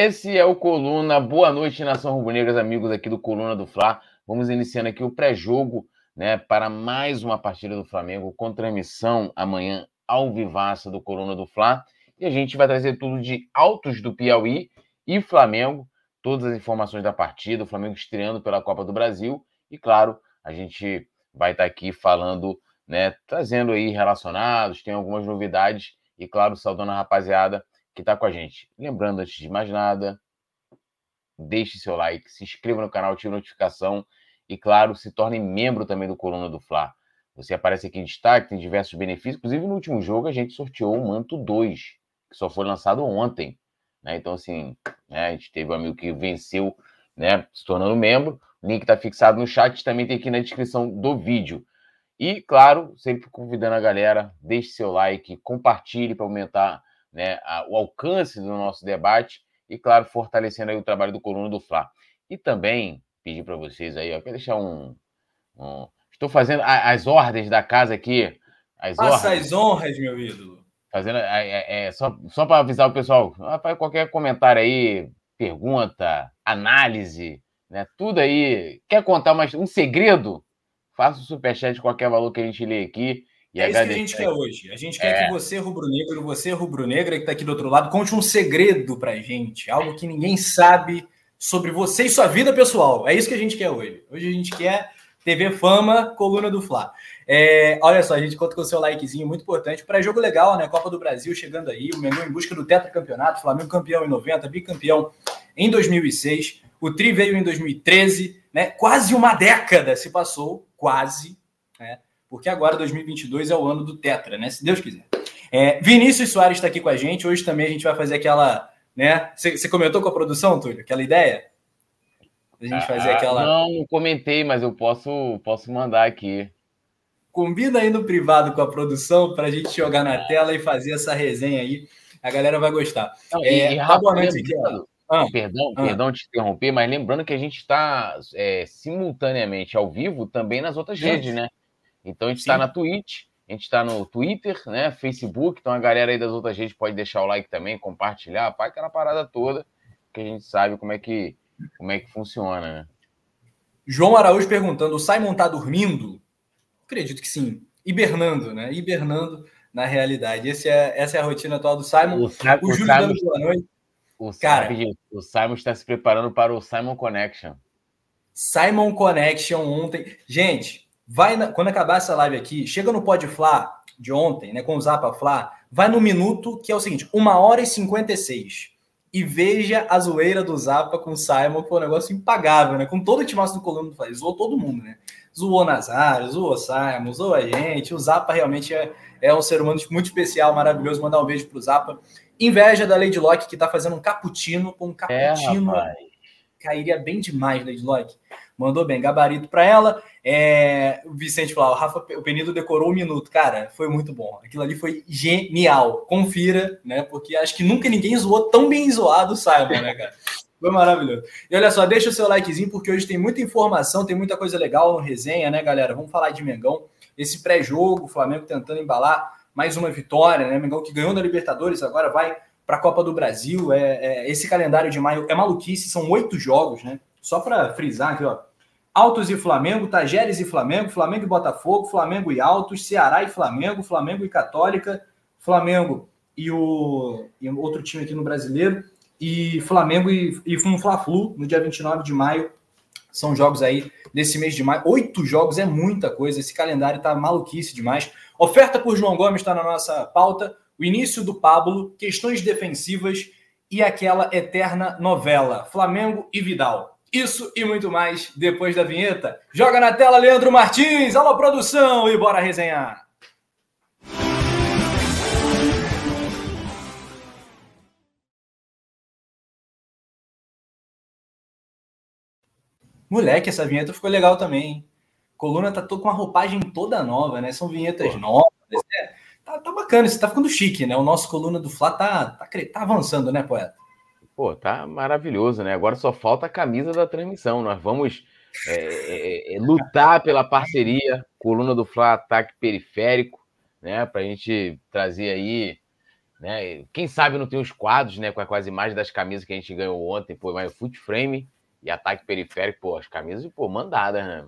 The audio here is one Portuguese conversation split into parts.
Esse é o Coluna. Boa noite, nação rubro-negras, amigos aqui do Coluna do Fla. Vamos iniciando aqui o pré-jogo, né, para mais uma partida do Flamengo com transmissão amanhã ao vivaço do Coluna do Fla. E a gente vai trazer tudo de Altos do Piauí e Flamengo, todas as informações da partida, o Flamengo estreando pela Copa do Brasil e claro, a gente vai estar aqui falando, né, trazendo aí relacionados, tem algumas novidades e claro, saudando a rapaziada que está com a gente. Lembrando, antes de mais nada, deixe seu like, se inscreva no canal, ative notificação e, claro, se torne membro também do Coluna do Fla. Você aparece aqui em destaque, tem diversos benefícios. Inclusive, no último jogo, a gente sorteou o Manto 2, que só foi lançado ontem. Né? Então, assim, né, a gente teve um amigo que venceu, né, se tornando membro. O link está fixado no chat, também tem aqui na descrição do vídeo. E, claro, sempre convidando a galera, deixe seu like, compartilhe para aumentar né, a, o alcance do nosso debate e, claro, fortalecendo aí o trabalho do Coluna do Fla. E também pedir para vocês aí, ó, quero deixar um, um... Estou fazendo a, as ordens da casa aqui. As Faça ordens. as honras, meu ídolo. Fazendo, é, é, é só, só para avisar o pessoal, qualquer comentário aí, pergunta, análise, né? Tudo aí. Quer contar mais um segredo? Faça o superchat de qualquer valor que a gente lê aqui. E é isso que a gente quer hoje. A gente quer é. que você, rubro-negro, você, rubro-negra, que está aqui do outro lado, conte um segredo para gente. Algo que ninguém sabe sobre você e sua vida pessoal. É isso que a gente quer hoje. Hoje a gente quer TV Fama, coluna do Fla. É, olha só, a gente conta com o seu likezinho muito importante. Para jogo legal, né? Copa do Brasil chegando aí, o Mengão em busca do tetracampeonato, Flamengo campeão em 90, bicampeão em 2006. O Tri veio em 2013, né? Quase uma década se passou, quase, né? Porque agora 2022 é o ano do Tetra, né? Se Deus quiser. É, Vinícius Soares está aqui com a gente. Hoje também a gente vai fazer aquela. né? Você comentou com a produção, Túlio? Aquela ideia? A gente fazer ah, aquela. Não, não comentei, mas eu posso, posso mandar aqui. Combina aí no privado com a produção para a gente jogar na tela e fazer essa resenha aí. A galera vai gostar. Não, é, e, boa noite ah, perdão, ah. perdão te interromper, mas lembrando que a gente está é, simultaneamente ao vivo também nas outras redes, né? Então a gente está na Twitch, a gente está no Twitter, né? Facebook, então a galera aí das outras redes pode deixar o like também, compartilhar, pá, aquela parada toda, que a gente sabe como é que, como é que funciona, né? João Araújo perguntando: o Simon tá dormindo? Acredito que sim. Hibernando, né? Hibernando na realidade. Esse é, essa é a rotina atual do Simon. O, Sa o, o Júlio dando boa noite. O, Cara, o Simon está se preparando para o Simon Connection. Simon Connection ontem. Gente, vai na, quando acabar essa live aqui, chega no Pod Fla de ontem, né, com o Zapa Fla, vai no minuto que é o seguinte, uma hora e 56 e veja a zoeira do Zapa com o Simon, que foi um negócio impagável, né? Com todo o timaço do Coluna do Fla, zoou todo mundo, né? Zoou Nazário, zoou Simon, zoou a gente. O Zapa realmente é, é um ser humano muito especial, maravilhoso. Mandar um beijo pro Zapa. Inveja da Lady Locke, que tá fazendo um cappuccino com um cappuccino. É, cairia bem demais, Lady Locke. Mandou bem, gabarito para ela. É, o Vicente falou: o Rafa, o Penido decorou um minuto. Cara, foi muito bom. Aquilo ali foi genial. Confira, né? Porque acho que nunca ninguém zoou tão bem zoado Simon, né, cara? Foi maravilhoso. E olha só, deixa o seu likezinho, porque hoje tem muita informação, tem muita coisa legal no resenha, né, galera? Vamos falar de Mengão. Esse pré-jogo, o Flamengo tentando embalar mais uma vitória, né? Mengão que ganhou da Libertadores, agora vai para a Copa do Brasil. É, é, esse calendário de maio é maluquice, são oito jogos, né? Só para frisar aqui, ó. Altos e Flamengo, Tajeres e Flamengo, Flamengo e Botafogo, Flamengo e Altos, Ceará e Flamengo, Flamengo e Católica, Flamengo e o e outro time aqui no Brasileiro, e Flamengo e, e um Fla-Flu no dia 29 de maio. São jogos aí desse mês de maio. Oito jogos é muita coisa. Esse calendário tá maluquice demais. Oferta por João Gomes está na nossa pauta. O início do Pablo, questões defensivas e aquela eterna novela Flamengo e Vidal. Isso e muito mais depois da vinheta. Joga na tela, Leandro Martins. Alô, produção, e bora resenhar. Moleque, essa vinheta ficou legal também. Hein? Coluna tá com uma roupagem toda nova, né? São vinhetas Pô. novas. É, tá, tá, bacana, isso tá ficando chique, né? O nosso coluna do Fla tá, tá, tá avançando, né, poeta? Pô, tá maravilhoso, né? Agora só falta a camisa da transmissão. Nós vamos é, é, é lutar pela parceria, coluna do Fla Ataque Periférico, né? Para a gente trazer aí Né? Quem sabe não tem os quadros, né? Com as imagens das camisas que a gente ganhou ontem, pô, mas foot frame e ataque periférico, pô, as camisas, pô, mandadas, né?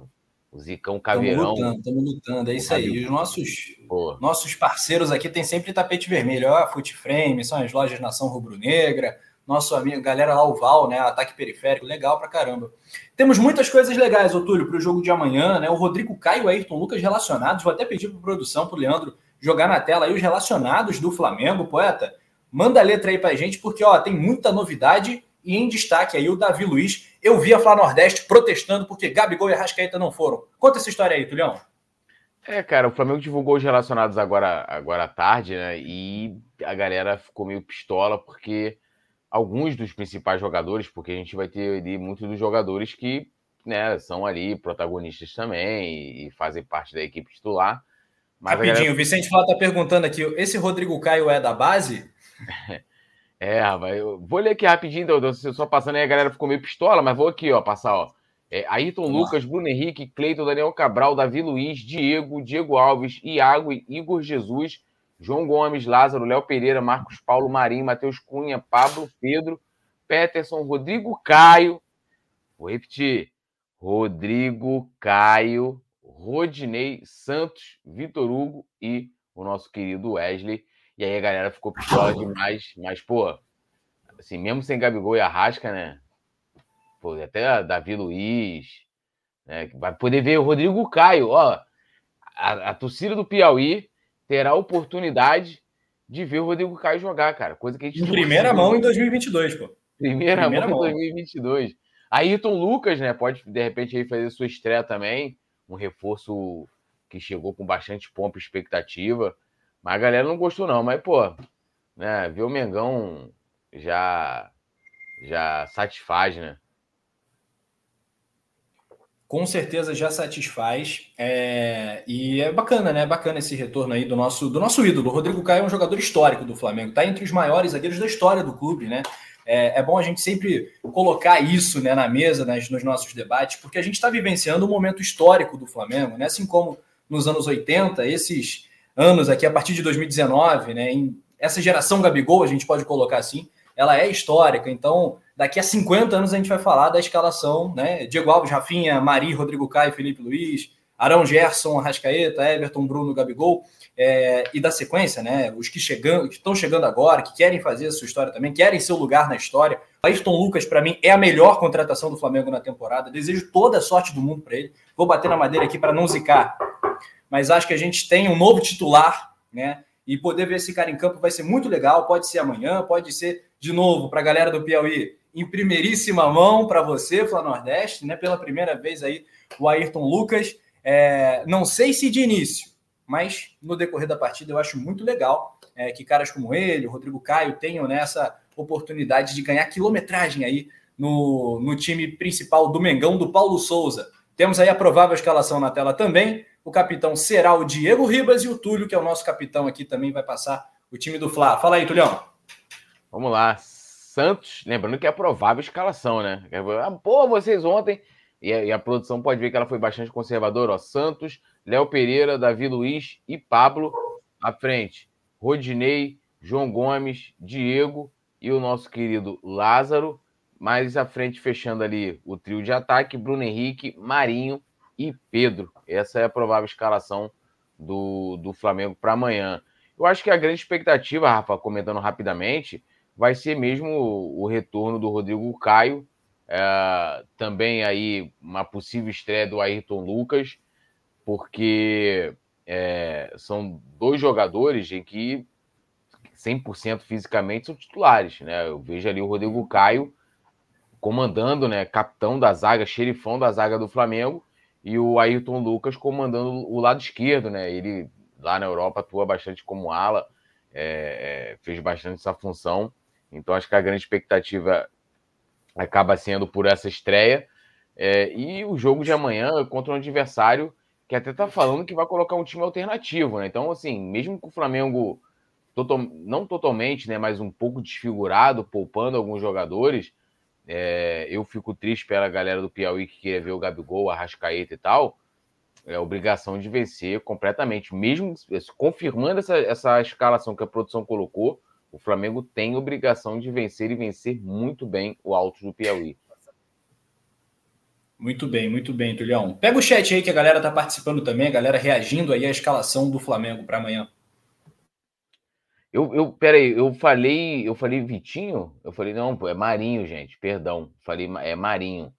O Zicão Caveirão. Estamos lutando, estamos lutando, é isso aí. Os nossos, nossos parceiros aqui tem sempre tapete vermelho. Ó, Foot Frame, são as lojas Nação Rubro-Negra, nosso amigo, galera lá, o Val, né? Ataque periférico, legal pra caramba. Temos muitas coisas legais, Otúlio, para o jogo de amanhã, né? O Rodrigo Caio e Ayrton Lucas relacionados. Vou até pedir para produção, para Leandro, jogar na tela aí os relacionados do Flamengo, poeta. Manda a letra aí pra gente, porque ó, tem muita novidade e em destaque aí o Davi Luiz. Eu vi a Flá Nordeste protestando porque Gabigol e Arrascaeta não foram. Conta essa história aí, Tulião. É, cara, o Flamengo divulgou os relacionados agora, agora à tarde, né? E a galera ficou meio pistola porque alguns dos principais jogadores, porque a gente vai ter ali muitos dos jogadores que né, são ali protagonistas também e fazem parte da equipe titular. Mas Rapidinho, galera... o Vicente Flá está perguntando aqui: esse Rodrigo Caio é da base? é, rapaz, eu vou ler aqui rapidinho, então, só passando aí, a galera ficou meio pistola, mas vou aqui, ó, passar, ó. É, Ayrton Lucas, Bruno Henrique, Cleiton, Daniel Cabral, Davi Luiz, Diego, Diego Alves, Iago, Igor Jesus, João Gomes, Lázaro, Léo Pereira, Marcos Paulo Marinho, Matheus Cunha, Pablo, Pedro, Peterson, Rodrigo Caio. Vou repetir. Rodrigo Caio, Rodinei Santos, Vitor Hugo e o nosso querido Wesley. E aí a galera ficou pistola demais, mas, pô, assim, mesmo sem Gabigol e Arrasca, né? Pô, até Davi Luiz, né? Vai poder ver o Rodrigo Caio, ó. A, a torcida do Piauí terá a oportunidade de ver o Rodrigo Caio jogar, cara. Coisa que a gente. Em primeira mão em 2022, pô. Primeira, primeira mão, mão em 2022. Ayrton Lucas, né? Pode de repente aí fazer sua estreia também. Um reforço que chegou com bastante pompa e expectativa. Mas a galera não gostou, não. Mas, pô, né? Ver o Mengão já, já satisfaz, né? Com certeza já satisfaz. É, e é bacana, né? Bacana esse retorno aí do nosso, do nosso ídolo. O Rodrigo Caio é um jogador histórico do Flamengo, está entre os maiores zagueiros da história do clube, né? É, é bom a gente sempre colocar isso né, na mesa, nas, nos nossos debates, porque a gente está vivenciando um momento histórico do Flamengo, né? Assim como nos anos 80, esses anos aqui, a partir de 2019, né? Em, essa geração Gabigol, a gente pode colocar assim, ela é histórica. Então, daqui a 50 anos a gente vai falar da escalação, né? Diego Alves, Rafinha, Mari, Rodrigo Caio, Felipe Luiz, Arão Gerson, Arrascaeta, Everton, Bruno, Gabigol, é, e da sequência, né? Os que chegam, que estão chegando agora, que querem fazer a sua história também, querem seu lugar na história. Ayrton Lucas, para mim, é a melhor contratação do Flamengo na temporada. Desejo toda a sorte do mundo para ele. Vou bater na madeira aqui para não zicar. Mas acho que a gente tem um novo titular, né? E poder ver esse cara em campo vai ser muito legal. Pode ser amanhã, pode ser de novo para a galera do Piauí em primeiríssima mão para você, Flá Nordeste, né? Pela primeira vez aí, o Ayrton Lucas. É, não sei se de início, mas no decorrer da partida eu acho muito legal é, que caras como ele, o Rodrigo Caio, tenham nessa né, oportunidade de ganhar quilometragem aí no, no time principal do Mengão, do Paulo Souza. Temos aí a provável escalação na tela também. O capitão será o Diego Ribas e o Túlio, que é o nosso capitão aqui, também vai passar o time do Fla. Fala aí, Tulião. Vamos lá. Santos, lembrando que é a provável escalação, né? Ah, pô, vocês ontem. E a, e a, produção pode ver que ela foi bastante conservadora. Ó. Santos, Léo Pereira, Davi Luiz e Pablo à frente. Rodinei, João Gomes, Diego e o nosso querido Lázaro. Mais à frente, fechando ali o trio de ataque, Bruno Henrique, Marinho e Pedro. Essa é a provável escalação do, do Flamengo para amanhã. Eu acho que a grande expectativa, Rafa, comentando rapidamente, vai ser mesmo o retorno do Rodrigo Caio, é, também aí uma possível estreia do Ayrton Lucas, porque é, são dois jogadores em que 100% fisicamente são titulares, né? Eu vejo ali o Rodrigo Caio comandando, né, capitão da zaga, xerifão da zaga do Flamengo, e o Ayrton Lucas comandando o lado esquerdo, né? Ele lá na Europa atua bastante como ala, é, é fez bastante essa função. Então acho que a grande expectativa acaba sendo por essa estreia. É, e o jogo de amanhã contra um adversário que até está falando que vai colocar um time alternativo, né? Então, assim, mesmo com o Flamengo total, não totalmente, né, mas um pouco desfigurado, poupando alguns jogadores, é, eu fico triste pela galera do Piauí que queria ver o Gabigol, a Rascaeta e tal. É obrigação de vencer completamente, mesmo confirmando essa, essa escalação que a produção colocou O Flamengo tem obrigação de vencer e vencer muito bem o Alto do Piauí. Muito bem, muito bem, Tulião. Pega o chat aí que a galera tá participando também, a galera reagindo aí à escalação do Flamengo para amanhã. Eu, eu, peraí, eu falei, eu falei Vitinho? Eu falei, não, é Marinho, gente, perdão. Falei, é Marinho.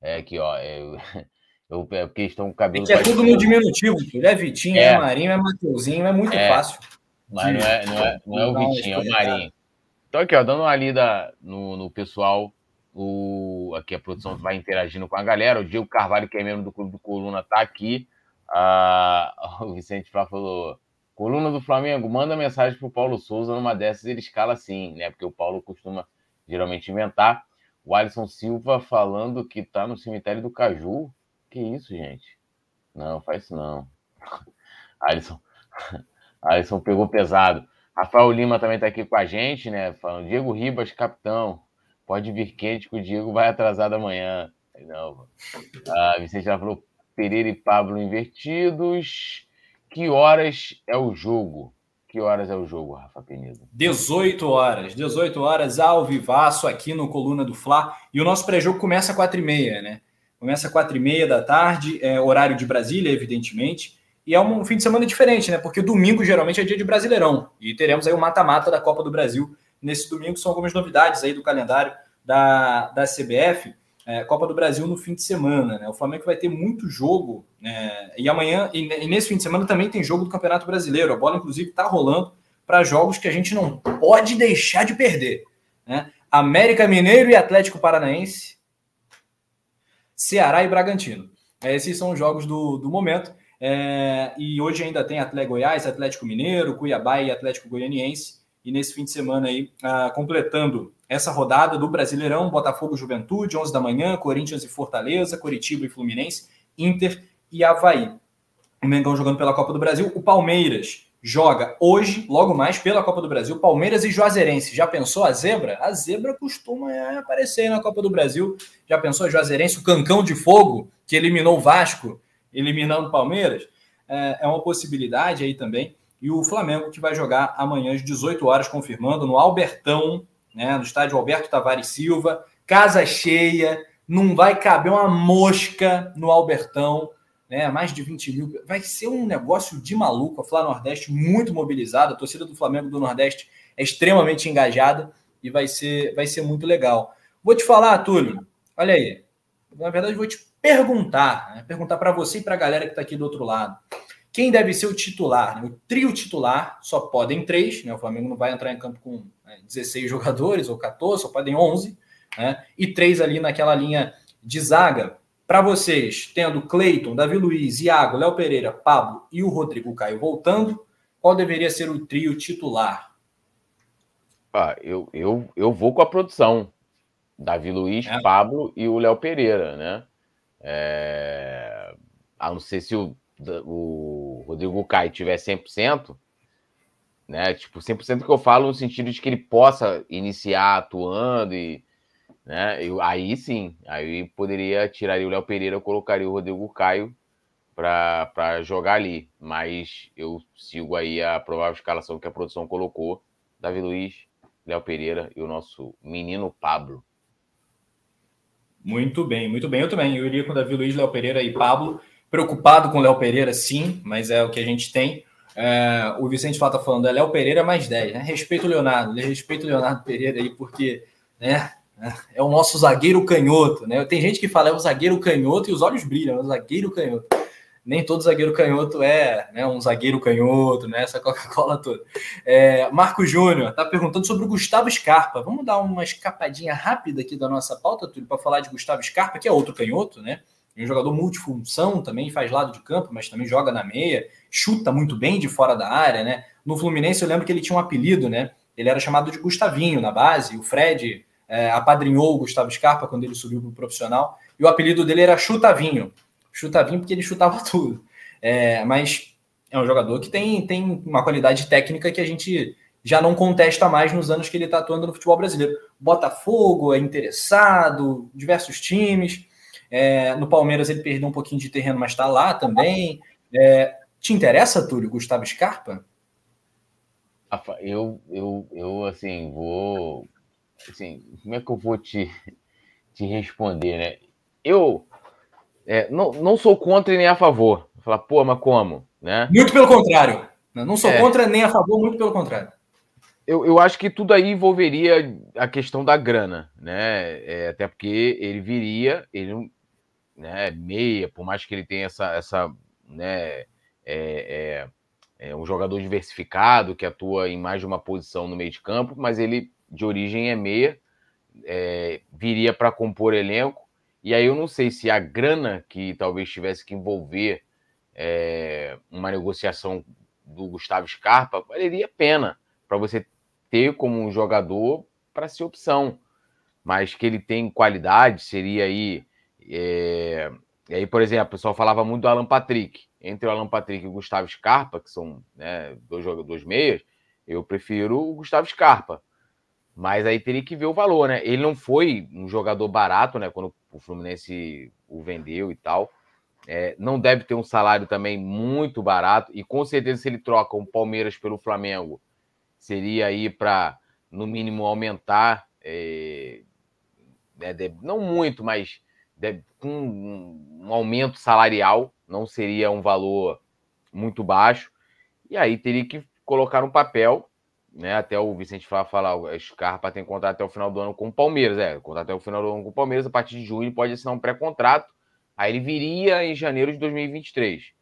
É aqui, ó. É, eu, é porque estão com cabelo. É, é tudo no diminutivo, filho. É Vitinho, é, é Marinho, é Mateuzinho, é muito é, fácil. Mas não é, não é, não é o Vitinho, é o Marinho. Então, aqui, ó, dando uma lida no, no pessoal o, aqui a produção vai interagindo com a galera. O Diego Carvalho, que é membro do Clube do Coluna, está aqui. Ah, o Vicente Flá falou: Coluna do Flamengo, manda mensagem para o Paulo Souza. Numa dessas ele escala sim, né? Porque o Paulo costuma geralmente inventar. O Alisson Silva falando que está no cemitério do Caju. Que isso, gente? Não, faz isso não. Alisson, Alisson pegou pesado. Rafael Lima também está aqui com a gente, né? Falando, Diego Ribas, capitão. Pode vir quente que o Diego vai atrasado amanhã. Não. Ah, Vicente já falou Pereira e Pablo invertidos. Que horas é o jogo? Que horas é o jogo, Rafa Penido? 18 horas. 18 horas ao vivaço aqui no Coluna do Fla. E o nosso pré-jogo começa às 4h30, né? Começa às 4h30 da tarde, é horário de Brasília, evidentemente. E é um fim de semana diferente, né? Porque domingo geralmente é dia de Brasileirão. E teremos aí o mata-mata da Copa do Brasil nesse domingo. São algumas novidades aí do calendário da, da CBF. É, Copa do Brasil no fim de semana. Né? O Flamengo vai ter muito jogo. Né? E amanhã, e, e, nesse fim de semana, também tem jogo do Campeonato Brasileiro. A bola, inclusive, está rolando para jogos que a gente não pode deixar de perder. Né? América Mineiro e Atlético Paranaense, Ceará e Bragantino. Esses são os jogos do, do momento. É, e hoje ainda tem Atlético Goiás, Atlético Mineiro, Cuiabá e Atlético Goianiense. E nesse fim de semana aí, ah, completando essa rodada do Brasileirão, Botafogo Juventude, 11 da manhã, Corinthians e Fortaleza, Coritiba e Fluminense, Inter e Havaí. O Mengão jogando pela Copa do Brasil. O Palmeiras joga hoje, logo mais, pela Copa do Brasil, Palmeiras e Juazeirense. Já pensou a zebra? A zebra costuma aparecer na Copa do Brasil. Já pensou a Juazeirense, o cancão de fogo que eliminou o Vasco, eliminando o Palmeiras? É, é uma possibilidade aí também e o Flamengo que vai jogar amanhã às 18 horas, confirmando, no Albertão, né, no estádio Alberto Tavares Silva, casa cheia, não vai caber uma mosca no Albertão, né, mais de 20 mil. Vai ser um negócio de maluco. A Flá Nordeste muito mobilizada, a torcida do Flamengo do Nordeste é extremamente engajada e vai ser, vai ser muito legal. Vou te falar, Túlio, olha aí. Na verdade, vou te perguntar, né, perguntar para você e para a galera que está aqui do outro lado. Quem deve ser o titular? O trio titular só podem três, né? O Flamengo não vai entrar em campo com 16 né, jogadores ou 14, só podem 11, né? E três ali naquela linha de zaga. Para vocês, tendo Cleiton, Davi Luiz, Iago, Léo Pereira, Pablo e o Rodrigo Caio voltando, qual deveria ser o trio titular? Ah, eu, eu, eu vou com a produção. Davi Luiz, é. Pablo e o Léo Pereira, né? É... A não ser se o o Rodrigo Caio tiver 100%, né? Tipo, 100% que eu falo no sentido de que ele possa iniciar atuando e, né? Eu, aí sim, aí poderia tirar o Léo Pereira, colocaria o Rodrigo Caio para jogar ali, mas eu sigo aí a provável escalação que a produção colocou: Davi Luiz, Léo Pereira e o nosso menino Pablo. Muito bem, muito bem. Eu também. Eu iria com Davi Luiz, Léo Pereira e Pablo. Preocupado com o Léo Pereira, sim, mas é o que a gente tem. É, o Vicente Flá está falando, é Léo Pereira mais 10, né? Respeito o Leonardo, respeito o Leonardo Pereira aí, porque né, é o nosso zagueiro canhoto, né? Tem gente que fala é o zagueiro canhoto e os olhos brilham, é o zagueiro canhoto. Nem todo zagueiro canhoto é né, um zagueiro canhoto, né? Essa Coca-Cola toda. É, Marco Júnior está perguntando sobre o Gustavo Scarpa. Vamos dar uma escapadinha rápida aqui da nossa pauta, Túlio, para falar de Gustavo Scarpa, que é outro canhoto, né? um jogador multifunção, também faz lado de campo, mas também joga na meia, chuta muito bem de fora da área, né? No Fluminense eu lembro que ele tinha um apelido, né? Ele era chamado de Gustavinho na base, o Fred é, apadrinhou o Gustavo Scarpa quando ele subiu para o profissional, e o apelido dele era Chutavinho. Chutavinho porque ele chutava tudo. É, mas é um jogador que tem, tem uma qualidade técnica que a gente já não contesta mais nos anos que ele está atuando no futebol brasileiro. Botafogo é interessado, diversos times. É, no Palmeiras ele perdeu um pouquinho de terreno, mas está lá também. É, te interessa, Túlio, Gustavo Scarpa? Eu, eu, eu assim, vou. Assim, como é que eu vou te, te responder, né? Eu é, não, não sou contra e nem a favor. Falar, pô, mas como? Né? Muito pelo contrário. Não sou é. contra nem a favor, muito pelo contrário. Eu, eu acho que tudo aí envolveria a questão da grana, né? É, até porque ele viria, ele né, meia, por mais que ele tenha essa, essa né, é, é, é, um jogador diversificado que atua em mais de uma posição no meio de campo, mas ele de origem é meia, é, viria para compor elenco. E aí eu não sei se a grana que talvez tivesse que envolver é, uma negociação do Gustavo Scarpa valeria a pena para você ter como um jogador para ser opção. Mas que ele tem qualidade, seria aí. É... E aí, por exemplo, o pessoal falava muito do Alan Patrick. Entre o Alan Patrick e o Gustavo Scarpa, que são né, dois jogadores meias, eu prefiro o Gustavo Scarpa. Mas aí teria que ver o valor, né? Ele não foi um jogador barato, né? Quando o Fluminense o vendeu e tal. É, não deve ter um salário também muito barato. E com certeza, se ele troca o Palmeiras pelo Flamengo, seria aí para, no mínimo, aumentar. É, né, não muito, mas com um, um aumento salarial. Não seria um valor muito baixo. E aí teria que colocar no papel né? Até o Vicente Flá falar, o Scarpa tem contrato até o final do ano com o Palmeiras, é, contrato até o final do ano com o Palmeiras, a partir de junho pode assinar um pré-contrato, aí ele viria em janeiro de 2023,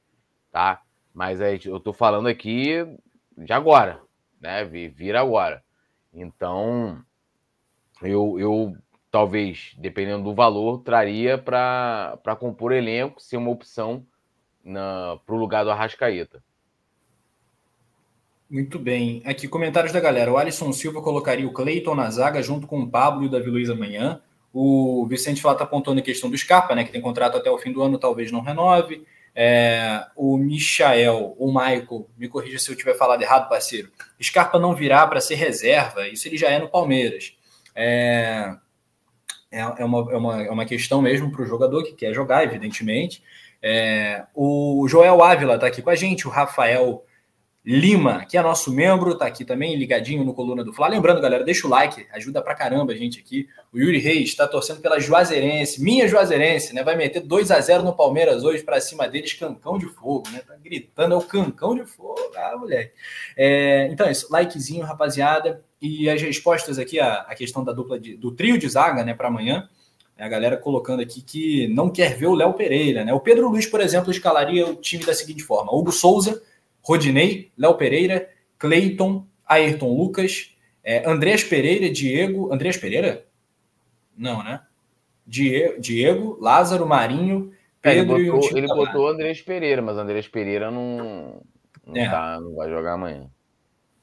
tá? Mas aí eu tô falando aqui de agora, né? Vira agora. Então, eu, eu talvez, dependendo do valor, traria para compor elenco, ser uma opção para o lugar do Arrascaeta. Muito bem. Aqui, comentários da galera. O Alisson Silva colocaria o Cleiton na zaga junto com o Pablo e o Davi Luiz amanhã. O Vicente Flá está apontando a questão do Scarpa, né? Que tem contrato até o fim do ano, talvez não renove. É, o Michael, o Michael, me corrija se eu tiver falado errado, parceiro. Scarpa não virá para ser reserva, isso ele já é no Palmeiras. É, é, é, uma, é, uma, é uma questão mesmo para o jogador que quer jogar, evidentemente. É, o Joel Ávila está aqui com a gente, o Rafael Lima, que é nosso membro, tá aqui também ligadinho no Coluna do Fla. Lembrando, galera, deixa o like, ajuda pra caramba a gente aqui. O Yuri Reis está torcendo pela Juazeirense, minha Juazeirense, né? Vai meter 2 a 0 no Palmeiras hoje para cima deles, cancão de fogo, né? Tá gritando, é o cancão de fogo, ah, moleque. É, então é isso, likezinho, rapaziada. E as respostas aqui, a, a questão da dupla de, do trio de zaga, né, para amanhã. A galera colocando aqui que não quer ver o Léo Pereira, né? O Pedro Luiz, por exemplo, escalaria o time da seguinte forma: Hugo Souza Rodinei, Léo Pereira, Cleiton, Ayrton Lucas, é, Andrés Pereira, Diego. Andrés Pereira? Não, né? Diego, Diego Lázaro, Marinho, Pedro é, ele botou, ele botou Andrés Pereira, mas Andrés Pereira não, não, é. tá, não vai jogar amanhã.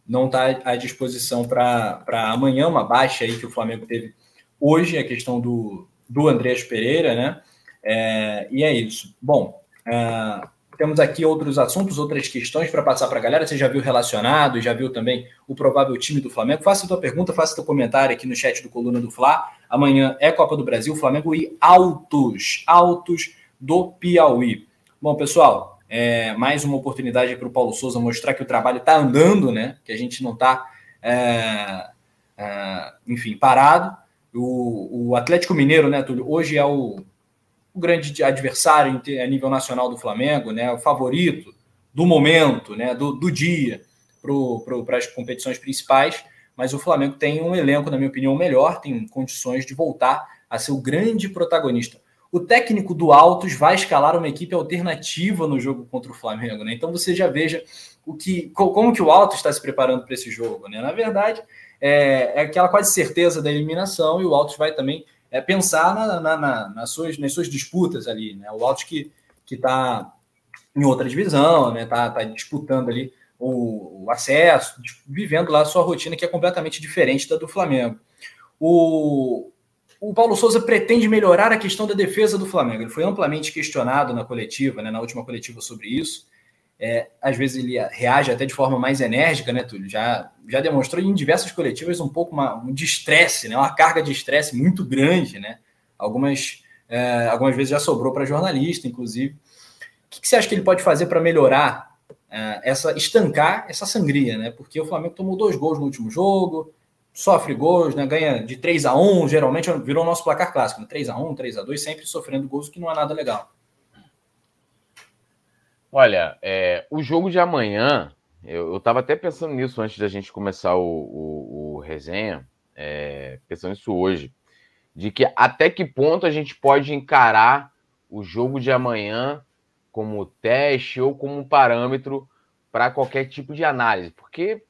Não está à disposição para amanhã, uma baixa aí que o Flamengo teve hoje, a questão do, do Andrés Pereira, né? É, e é isso. Bom, é, temos aqui outros assuntos, outras questões para passar para a galera. Você já viu relacionado, já viu também o provável time do Flamengo? Faça a tua pergunta, faça o teu comentário aqui no chat do Coluna do Fla. Amanhã é Copa do Brasil, Flamengo e altos, altos do Piauí. Bom, pessoal, é mais uma oportunidade para o Paulo Souza mostrar que o trabalho está andando, né? Que a gente não está, é, é, enfim, parado. O, o Atlético Mineiro, né, Túlio, hoje é o o grande adversário a nível nacional do Flamengo, né, o favorito do momento, né, do, do dia para as competições principais, mas o Flamengo tem um elenco, na minha opinião, melhor, tem condições de voltar a ser o grande protagonista. O técnico do Altos vai escalar uma equipe alternativa no jogo contra o Flamengo, né? Então você já veja o que, como que o Altos está se preparando para esse jogo, né? Na verdade, é, é aquela quase certeza da eliminação e o Altos vai também é pensar na, na, na, nas, suas, nas suas disputas ali, né? O Altos que está em outra divisão, né? Tá, tá disputando ali o, o, acesso, vivendo lá a sua rotina que é completamente diferente da do Flamengo. O, o Paulo Souza pretende melhorar a questão da defesa do Flamengo. Ele foi amplamente questionado na coletiva, né, na última coletiva sobre isso. É, às vezes ele reage até de forma mais enérgica, né, Túlio? Já, já demonstrou em diversas coletivas um pouco uma, um de estresse, né, uma carga de estresse muito grande, né? Algumas, é, algumas vezes já sobrou para jornalista, inclusive. O que, que, você acha que ele pode fazer para melhorar é, essa estancar essa sangria, né? Porque o Flamengo tomou dois gols no último jogo, sofre gols, né? ganha de 3 a 1 geralmente virou nosso placar clássico, né? 3 a 1 3 a 2 sempre sofrendo gols, que não é nada legal. Olha, é, o jogo de amanhã, eu estava até pensando nisso antes da gente começar o, o, o resenha, é, pensando nisso hoje, de que até que ponto a gente pode encarar o jogo de amanhã como teste ou como parâmetro para qualquer tipo de análise, porque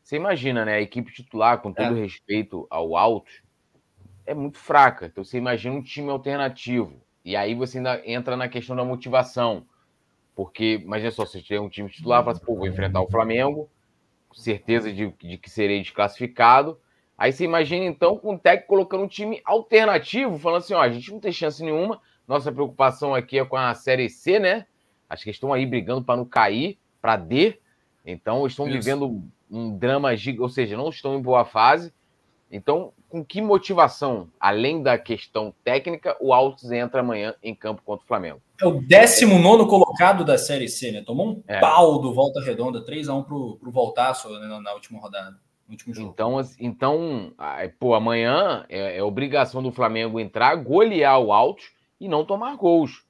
você imagina, né? A equipe titular, com todo é. respeito ao alto, é muito fraca. Então você imagina um time alternativo. E aí você ainda entra na questão da motivação. Porque, imagina só, você tem um time titular, fala assim, pô, vou enfrentar o Flamengo, certeza de, de que serei desclassificado. Aí você imagina, então, com o técnico colocando um time alternativo, falando assim, ó, a gente não tem chance nenhuma, nossa preocupação aqui é com a Série C, né? Acho que estão aí brigando para não cair, para D. Então, estão Isso. vivendo um drama gigante, ou seja, não estão em boa fase. Então, com que motivação, além da questão técnica, o Altos entra amanhã em campo contra o Flamengo? É o 19 colocado da Série C, né? Tomou um é. pau do Volta Redonda, 3x1 pro, pro Voltaço né, na, na última rodada. Então, então pô, amanhã é, é, obrigação do Flamengo entrar, golear o Altos e não tomar gols.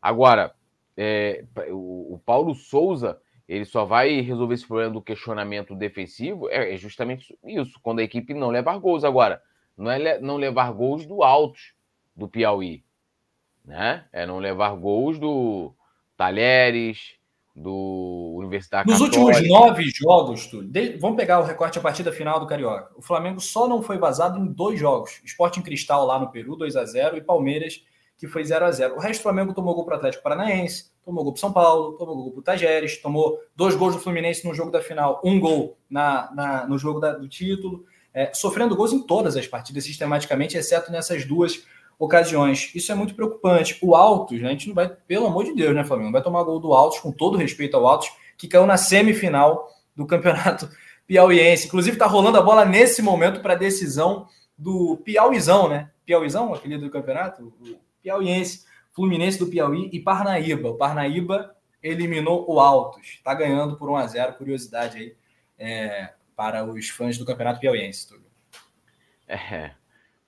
Agora, é, o, o Paulo Souza ele só vai resolver esse problema do questionamento defensivo é, é justamente isso, quando a equipe não levar gols. Agora, não é não levar gols do alto do Piauí, né? É não levar gols do Talheres, do Universidade Nos Católica. últimos nove jogos, Túlio, de... vamos pegar o recorte a partida final do Carioca. O Flamengo só não foi vazado em dois jogos. Esporte em Cristal lá no Peru, 2 a 0 e Palmeiras, que foi 0 a 0 O resto do Flamengo tomou gol para o Atlético Paranaense, tomou gol para São Paulo, tomou gol para o Tajeres, tomou dois gols do Fluminense no jogo da final, um gol na, na no jogo da, do título, é, sofrendo gols em todas as partidas sistematicamente, exceto nessas duas ocasiões. Isso é muito preocupante. O Altos, né, a gente não vai, pelo amor de Deus, né, Flamengo? Não vai tomar gol do Altos, com todo respeito ao Altos, que caiu na semifinal do campeonato piauiense. Inclusive, está rolando a bola nesse momento para a decisão do Piauizão, né? Piauizão, aquele do campeonato? O Piauiense Fluminense do Piauí e Parnaíba. O Parnaíba eliminou o Altos. Está ganhando por 1 a 0 Curiosidade aí é, para os fãs do Campeonato Piauiense. Tudo. É,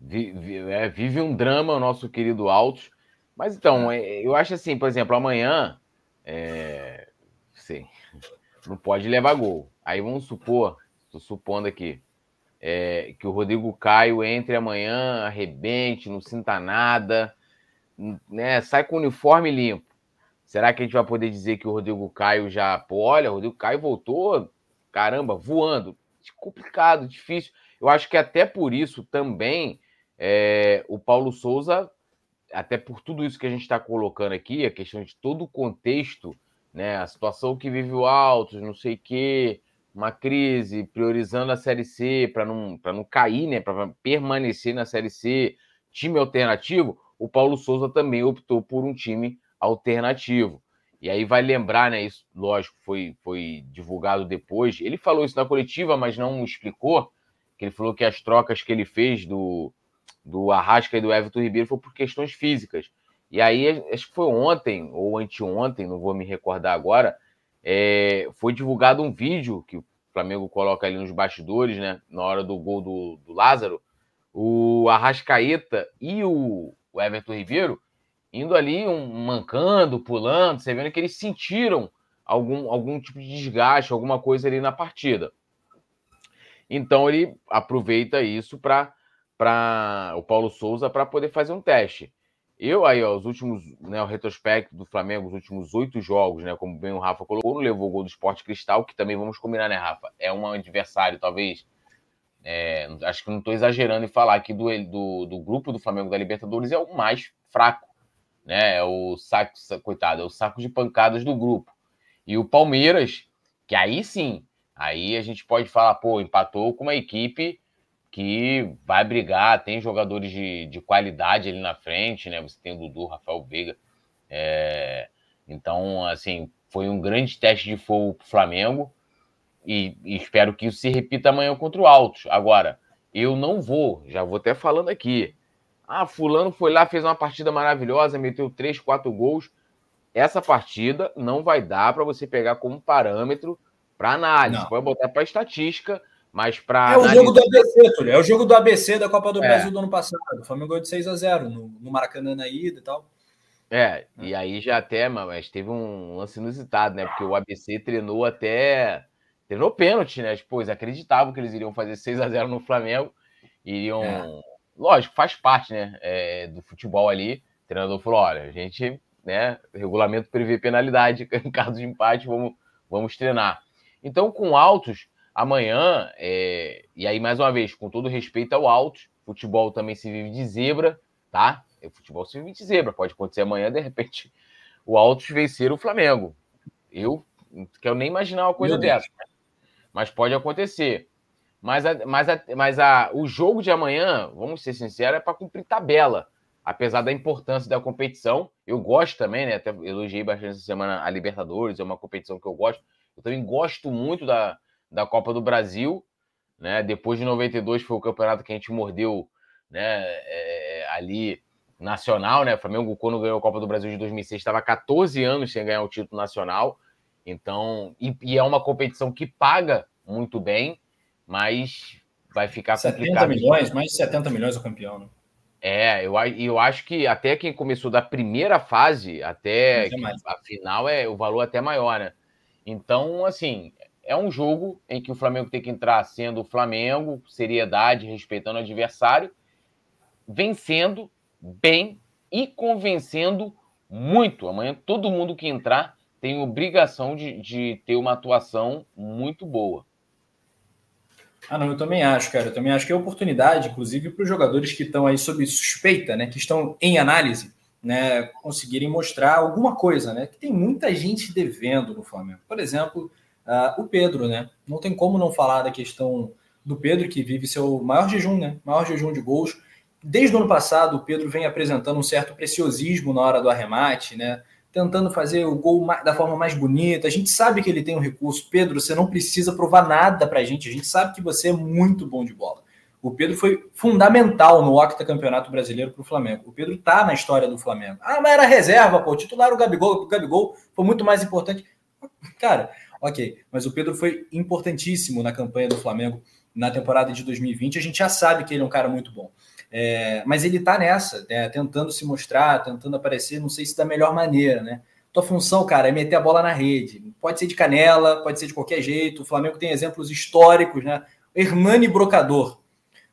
vive, é, vive um drama o nosso querido Altos. Mas então, é. é. eu acho assim, por exemplo, amanhã. É, sim, não pode levar gol. Aí vamos supor, estou supondo aqui, é, que o Rodrigo Caio entre amanhã, arrebente, não sinta nada né, sai com o uniforme limpo. Será que a gente vai poder dizer que o Rodrigo Caio já. Pô, olha, o Rodrigo Caio voltou, caramba, voando. Complicado, difícil. Eu acho que até por isso também é, o Paulo Souza, até por tudo isso que a gente está colocando aqui, a questão de todo o contexto, né, a situação que vive o Altos, não sei o quê, uma crise, priorizando a Série C para não, não cair, né, para permanecer na Série C, time alternativo o Paulo Souza também optou por um time alternativo. E aí vai lembrar, né? Isso, lógico, foi, foi divulgado depois. Ele falou isso na coletiva, mas não explicou. Que ele falou que as trocas que ele fez do, do Arrasca e do Everton Ribeiro foi por questões físicas. E aí, acho que foi ontem ou anteontem, não vou me recordar agora, é, foi divulgado um vídeo que o Flamengo coloca ali nos bastidores, né? Na hora do gol do, do Lázaro. O Arrascaeta e o, o Everton Ribeiro, indo ali, um, mancando, pulando, você vendo que eles sentiram algum, algum tipo de desgaste, alguma coisa ali na partida. Então ele aproveita isso para o Paulo Souza para poder fazer um teste. Eu aí, ó, os últimos, né, o retrospecto do Flamengo, os últimos oito jogos, né, como bem o Rafa colocou, não levou o gol do Esporte Cristal, que também vamos combinar, né, Rafa? É um adversário, talvez, é, acho que não estou exagerando em falar que do, do, do, grupo do Flamengo da Libertadores é o mais fraco, né? É o saco, coitado, é o saco de pancadas do grupo. E o Palmeiras, que aí sim, aí a gente pode falar, pô, empatou com uma equipe que vai brigar, tem jogadores de, de qualidade ali na frente, né? Você tem o Dudu, Rafael Veiga. É, então, assim, foi um grande teste de fogo para o Flamengo e, e, espero que isso se repita amanhã contra o Altos. Agora, eu não vou, já vou até falando aqui. Ah, fulano foi lá, fez uma partida maravilhosa, meteu três, quatro gols. essa partida não vai dar para você pegar como parâmetro para análise. Não. Pode botar para estatística, mas para. É o jogo do ABC, Túlio. É o jogo do ABC da Copa do é. Brasil do ano passado. O Flamengo ganhou de 6 a 0 no, no Maracanã na ida e tal. É, e aí já até, mas teve um lance inusitado, né? Porque o ABC treinou até. Treinou pênalti, né? Tipo, eles acreditavam que eles iriam fazer 6 a 0 no Flamengo. Iriam. É. Lógico, faz parte, né? É, do futebol ali. O treinador falou: olha, a gente, né? Regulamento prevê penalidade. Em caso de empate, vamos, vamos treinar. Então, com altos, amanhã, é... e aí, mais uma vez, com todo respeito ao altos, futebol também se vive de zebra, tá? O futebol se vive de zebra. Pode acontecer amanhã, de repente, o Altos vencer o Flamengo. Eu não quero nem imaginar uma coisa dessa. Mas pode acontecer. Mas, a, mas, a, mas a, o jogo de amanhã, vamos ser sinceros, é para cumprir tabela. Apesar da importância da competição, eu gosto também, né? Até elogiei bastante essa semana a Libertadores, é uma competição que eu gosto. Eu também gosto muito da, da Copa do Brasil, né? Depois de 92 foi o campeonato que a gente mordeu, né? É, ali nacional, né? O Flamengo, quando ganhou a Copa do Brasil de 2006, estava 14 anos sem ganhar o título nacional. Então, e, e, é uma competição que paga muito bem, mas vai ficar 70 complicado. 70 milhões, mais de 70 milhões o campeão, né? É, eu, eu acho que até quem começou da primeira fase até a final é o valor até maior, né? Então, assim, é um jogo em que o Flamengo tem que entrar sendo o Flamengo, seriedade, respeitando o adversário, vencendo bem e convencendo muito. Amanhã todo mundo que entrar tem obrigação de, de ter uma atuação muito boa. Ah, não, eu também acho, cara. Eu também acho que é oportunidade, inclusive, para os jogadores que estão aí sob suspeita, né? Que estão em análise, né? Conseguirem mostrar alguma coisa, né? Que tem muita gente devendo no Flamengo. Por exemplo, uh, o Pedro, né? Não tem como não falar da questão do Pedro, que vive seu maior jejum, né? Maior jejum de gols. Desde o ano passado, o Pedro vem apresentando um certo preciosismo na hora do arremate, né? Tentando fazer o gol da forma mais bonita. A gente sabe que ele tem um recurso. Pedro, você não precisa provar nada pra gente. A gente sabe que você é muito bom de bola. O Pedro foi fundamental no Octa Campeonato Brasileiro para o Flamengo. O Pedro tá na história do Flamengo. Ah, mas era reserva, pô. Titular o Gabigol. O Gabigol foi muito mais importante. Cara, ok. Mas o Pedro foi importantíssimo na campanha do Flamengo na temporada de 2020. A gente já sabe que ele é um cara muito bom. É, mas ele está nessa, né, tentando se mostrar, tentando aparecer, não sei se da melhor maneira, né? Tua função, cara, é meter a bola na rede. Pode ser de canela, pode ser de qualquer jeito. O Flamengo tem exemplos históricos, né? Hernani Brocador.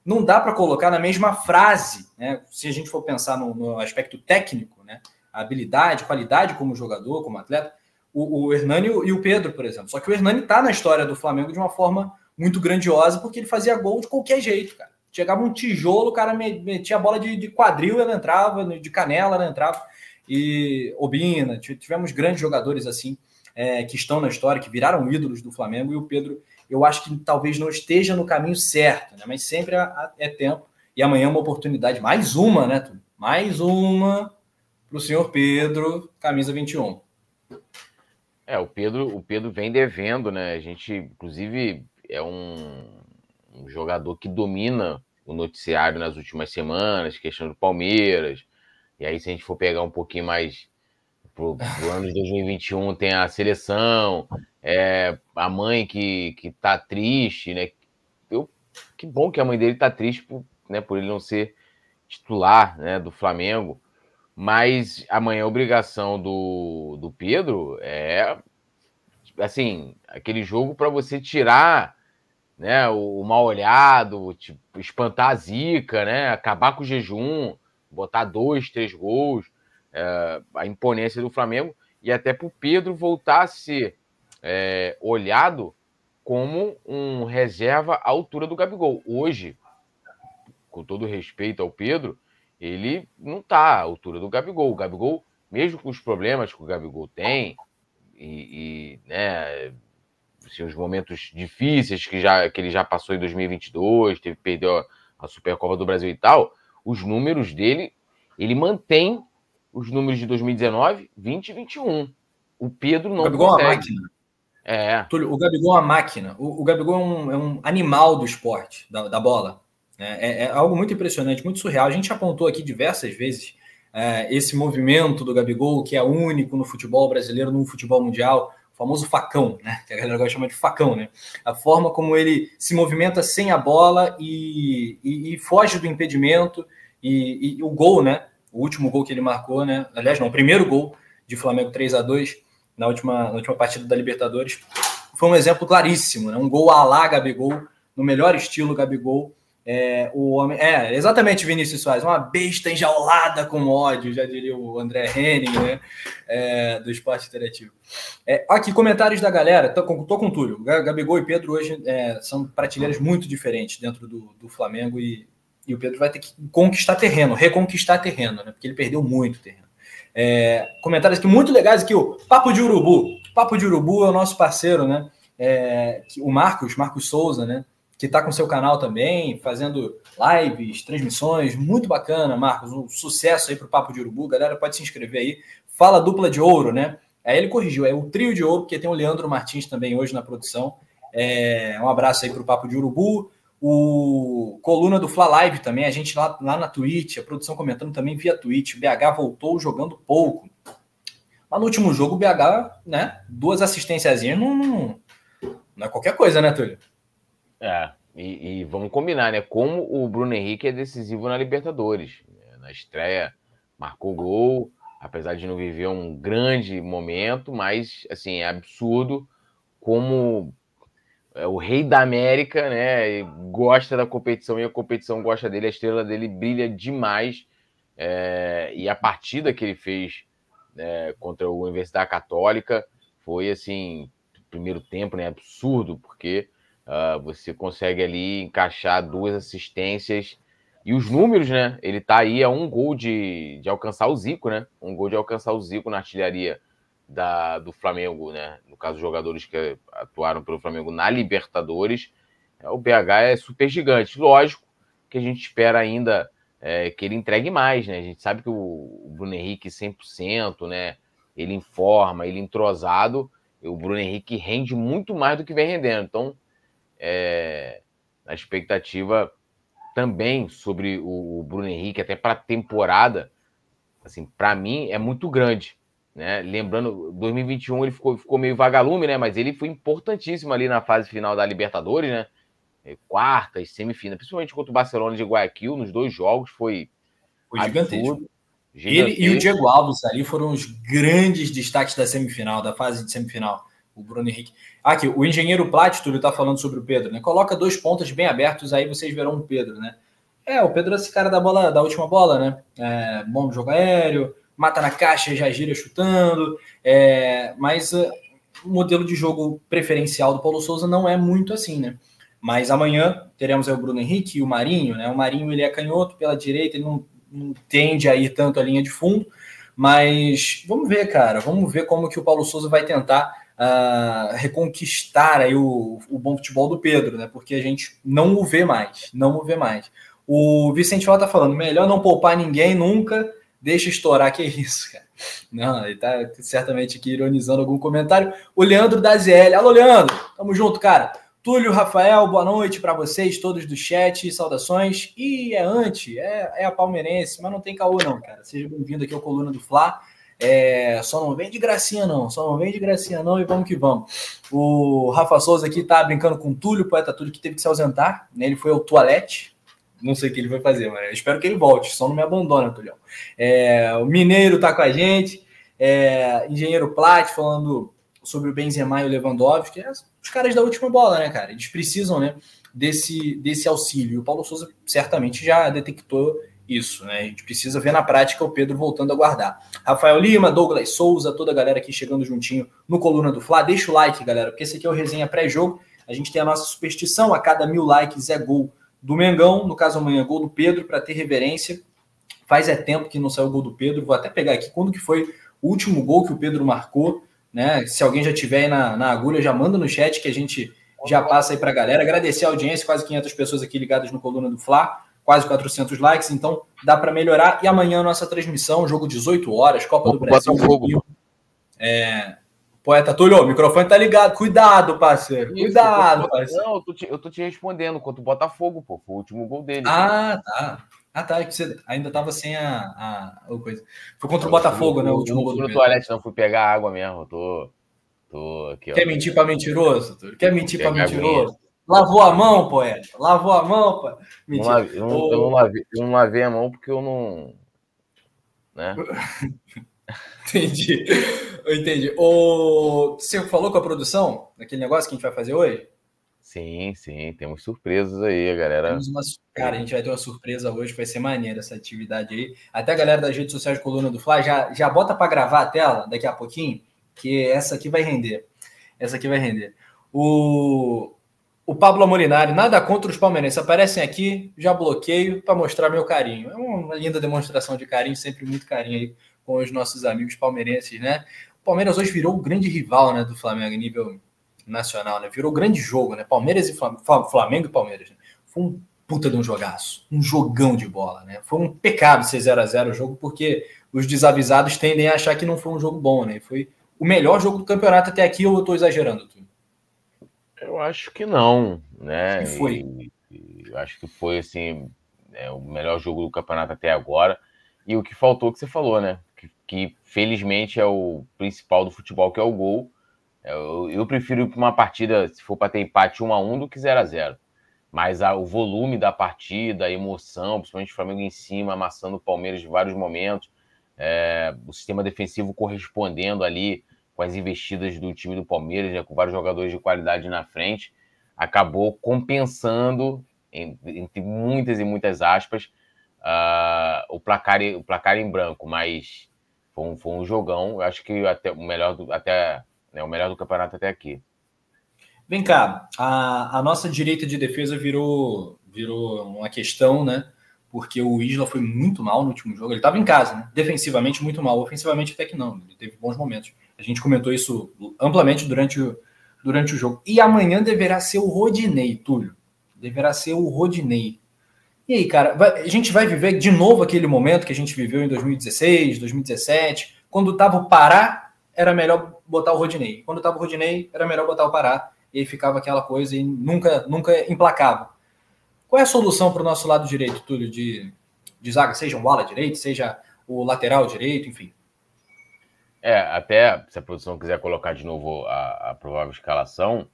Não dá para colocar na mesma frase, né? Se a gente for pensar no, no aspecto técnico, né? A habilidade, qualidade como jogador, como atleta, o, o Hernani e o Pedro, por exemplo. Só que o Hernani está na história do Flamengo de uma forma muito grandiosa, porque ele fazia gol de qualquer jeito, cara. Chegava um tijolo, o cara metia a bola de, de quadril, ela entrava, de canela, ela entrava. E Obina, tivemos grandes jogadores assim, é, que estão na história, que viraram ídolos do Flamengo, e o Pedro, eu acho que talvez não esteja no caminho certo, né? mas sempre é, tempo. E amanhã é uma oportunidade, mais uma, né? Mais uma para o senhor Pedro, camisa 21. É, o Pedro, o Pedro vem devendo, né? A gente, inclusive, é um um jogador que domina o noticiário nas últimas semanas, questão do Palmeiras. E aí, se a gente for pegar um pouquinho mais pro, pro ano de 2021, tem a seleção, é, a mãe que, que tá triste, né? Eu, que bom que a mãe dele tá triste por, né, por ele não ser titular né, do Flamengo. Mas amanhã a obrigação do, do Pedro é assim, aquele jogo para você tirar né, o, mal olhado, tipo, espantar a zica, né, acabar com o jejum, botar dois, três gols, é, a imponência do Flamengo, e até para o Pedro voltar a ser é, olhado como um reserva à altura do Gabigol. Hoje, com todo respeito ao Pedro, ele não está à altura do Gabigol. O Gabigol, mesmo com os problemas que o Gabigol tem, e, e né, assim, os momentos difíceis que, já, que ele já passou em 2022, teve perdeu a, Supercopa do Brasil e tal, os números dele, ele mantém os números de 2019, 20 e 21. O Pedro não o Gabigol consegue. É uma máquina. É. Túlio, o Gabigol é uma máquina. O, o Gabigol é um, é um, animal do esporte, da, da bola. É, é, é, algo muito impressionante, muito surreal. A gente apontou aqui diversas vezes é, esse movimento do Gabigol, que é único no futebol brasileiro, no futebol mundial, famoso facão, né? Que a galera gosta de chamar de facão, né? A forma como ele se movimenta sem a bola e, e, e foge do impedimento e, e, o gol, né? O último gol que ele marcou, né? Aliás, não, o primeiro gol de Flamengo 3 a 2 na última, na última partida da Libertadores foi um exemplo claríssimo, né? Um gol a lá Gabigol, no melhor estilo Gabigol, é, o homem. É, exatamente, Vinícius Soares, uma besta enjaulada com ódio, já diria o André Henning, né? É, do esporte interativo. É, aqui, comentários da galera. Tô com, tô com o Túlio. Gabigol e Pedro hoje é, são prateleiras muito diferentes dentro do, do Flamengo e, e o Pedro vai ter que conquistar terreno, reconquistar terreno, né? Porque ele perdeu muito terreno. É, comentários aqui muito legais aqui, o Papo de Urubu. Papo de Urubu é o nosso parceiro, né? É, o Marcos, Marcos Souza, né? Que está com seu canal também, fazendo lives, transmissões, muito bacana, Marcos, um sucesso aí para o Papo de Urubu, galera pode se inscrever aí. Fala dupla de ouro, né? Aí ele corrigiu, é o trio de ouro, porque tem o Leandro Martins também hoje na produção. É, um abraço aí para o Papo de Urubu. O coluna do Fla Live também, a gente lá, lá na Twitch, a produção comentando também via Twitch. O BH voltou jogando pouco. Mas no último jogo, o BH, né? Duas assistências não, não, não é qualquer coisa, né, Túlio? É, e, e, vamos combinar, né? Como o Bruno Henrique é decisivo na Libertadores. Né? Na estreia, marcou gol, apesar de não viver um grande momento, mas, assim, é absurdo como é o rei da América, né? Gosta da competição e a competição gosta dele, a estrela dele brilha demais. É, e a partida que ele fez é, contra a Universidade Católica foi assim, primeiro tempo, né? Absurdo, porque Uh, você consegue ali encaixar duas assistências e os números, né? Ele tá aí a um gol de, de alcançar o Zico, né? Um gol de alcançar o Zico na artilharia da, do Flamengo, né? No caso, jogadores que atuaram pelo Flamengo na Libertadores. É, o BH é super gigante. Lógico que a gente espera ainda é, que ele entregue mais, né? A gente sabe que o, o Bruno Henrique 100%, né? Ele informa, ele entrosado. O Bruno Henrique rende muito mais do que vem rendendo. Então, é, a expectativa também sobre o Bruno Henrique, até para a temporada, assim, para mim é muito grande. Né? Lembrando, 2021 ele ficou, ficou meio vagalume, né? Mas ele foi importantíssimo ali na fase final da Libertadores, né? É, quartas, semifinais, principalmente contra o Barcelona de Guayaquil, nos dois jogos, foi, foi gigantesco. Ele e o Diego Alves ali foram os grandes destaques da semifinal, da fase de semifinal o Bruno Henrique. Aqui, o engenheiro Túlio está falando sobre o Pedro, né? Coloca dois pontos bem abertos, aí vocês verão o Pedro, né? É, o Pedro é esse cara da bola, da última bola, né? É, bom jogo aéreo, mata na caixa, já gira chutando, é, mas uh, o modelo de jogo preferencial do Paulo Souza não é muito assim, né? Mas amanhã teremos o Bruno Henrique e o Marinho, né? O Marinho ele é canhoto pela direita, ele não, não tende a ir tanto a linha de fundo, mas vamos ver, cara, vamos ver como que o Paulo Souza vai tentar uh, reconquistar aí o, o bom futebol do Pedro, né? Porque a gente não o vê mais, não o vê mais. O Vicente Val tá falando, melhor não poupar ninguém nunca, deixa estourar, que isso, cara. Não, ele tá certamente aqui ironizando algum comentário. O Leandro da ZL. Alô, Leandro, tamo junto, cara. Túlio, Rafael, boa noite para vocês, todos do chat, saudações. E é antes, é, é a palmeirense, mas não tem caô não, cara. Seja bem-vindo aqui ao Coluna do Fla. É, só não vem de gracinha, não. Só não vem de gracinha, não. E vamos que vamos. O Rafa Souza aqui tá brincando com o Túlio, o poeta Túlio, que teve que se ausentar. Né? Ele foi ao toalete. Não sei o que ele vai fazer, mas espero que ele volte. Só não me abandona, Túlio. É, o Mineiro tá com a gente. É, Engenheiro Plat falando sobre o Benzema e o Lewandowski. É, os caras da última bola, né, cara? Eles precisam, né, desse, desse auxílio. O Paulo Souza certamente já detectou isso, né? A gente precisa ver na prática o Pedro voltando a guardar. Rafael Lima, Douglas Souza, toda a galera aqui chegando juntinho no Coluna do Fla. Deixa o like, galera, porque esse aqui é o resenha pré-jogo. A gente tem a nossa superstição, a cada mil likes é gol do Mengão, no caso amanhã gol do Pedro, para ter reverência. Faz é tempo que não saiu o gol do Pedro, vou até pegar aqui quando que foi o último gol que o Pedro marcou, né? Se alguém já tiver aí na, na agulha, já manda no chat que a gente já passa aí para a galera. Agradecer a audiência, quase 500 pessoas aqui ligadas no Coluna do Fla quase 400 likes, então dá para melhorar. E amanhã nossa transmissão, jogo 18 horas, Copa do Brasil. Fogo. É, Poeta Túlio, o microfone tá ligado. Cuidado, parceiro. Isso, Cuidado, parceiro. Não, eu tô, te, eu tô te respondendo contra o Botafogo, pô. Foi o último gol dele. Ah, tá. Ah, tá. É você ainda estava sem a, a, a, coisa. Foi contra o Botafogo, né? O último gol do no toalete, não fui pegar água mesmo. Tô, tô aqui, Quer ó. mentir para mentiroso? Quer mentir para mentiroso? Lavou a mão, poeta. Lavou a mão, pô. Mentira. Eu não, eu, não lavei, eu não lavei a mão porque eu não. Né? entendi. Eu entendi. O... Você falou com a produção daquele negócio que a gente vai fazer hoje? Sim, sim, temos surpresas aí, galera. Uma... Cara, a gente vai ter uma surpresa hoje, vai ser maneira essa atividade aí. Até a galera das redes sociais de Coluna do Fly já, já bota para gravar a tela daqui a pouquinho, que essa aqui vai render. Essa aqui vai render. O, o Pablo Molinari, nada contra os palmeirenses, aparecem aqui, já bloqueio para mostrar meu carinho. É uma linda demonstração de carinho, sempre muito carinho aí com os nossos amigos palmeirenses, né? O Palmeiras hoje virou o grande rival né, do Flamengo nível nacional, né? Virou grande jogo, né? Palmeiras e Flamengo, Flamengo e Palmeiras. Né? Foi um puta de um jogaço, um jogão de bola, né? Foi um pecado ser 0 a 0 o jogo, porque os desavisados tendem a achar que não foi um jogo bom, né? Foi o melhor jogo do campeonato até aqui, ou eu tô exagerando, tu? Eu acho que não, né? Que foi. E, e, eu acho que foi assim, é, o melhor jogo do campeonato até agora. E o que faltou que você falou, né? Que, que felizmente é o principal do futebol, que é o gol. Eu, eu prefiro uma partida, se for para ter empate 1 a 1 do que 0 a 0 Mas a, o volume da partida, a emoção, principalmente o Flamengo em cima, amassando o Palmeiras de vários momentos, é, o sistema defensivo correspondendo ali com as investidas do time do Palmeiras, né, com vários jogadores de qualidade na frente, acabou compensando, entre muitas e muitas aspas, uh, o, placar, o placar em branco. Mas foi um, foi um jogão, eu acho que até o melhor do, até né, o melhor do campeonato até aqui. Vem cá, a, a nossa direita de defesa virou, virou uma questão, né? Porque o Isla foi muito mal no último jogo. Ele estava em casa, né? Defensivamente, muito mal. Ofensivamente, até que não. Ele teve bons momentos. A gente comentou isso amplamente durante o, durante o jogo. E amanhã deverá ser o Rodinei, Túlio. Deverá ser o Rodinei. E aí, cara, vai, a gente vai viver de novo aquele momento que a gente viveu em 2016, 2017, quando tava o Pará era melhor botar o Rodinei. Quando estava o Rodinei, era melhor botar o Pará. E aí ficava aquela coisa e nunca, nunca implacava. Qual é a solução para o nosso lado direito, Túlio, de, de zaga? Seja um ala direito, seja o lateral direito, enfim. É, até se a produção quiser colocar de novo a, a provável escalação,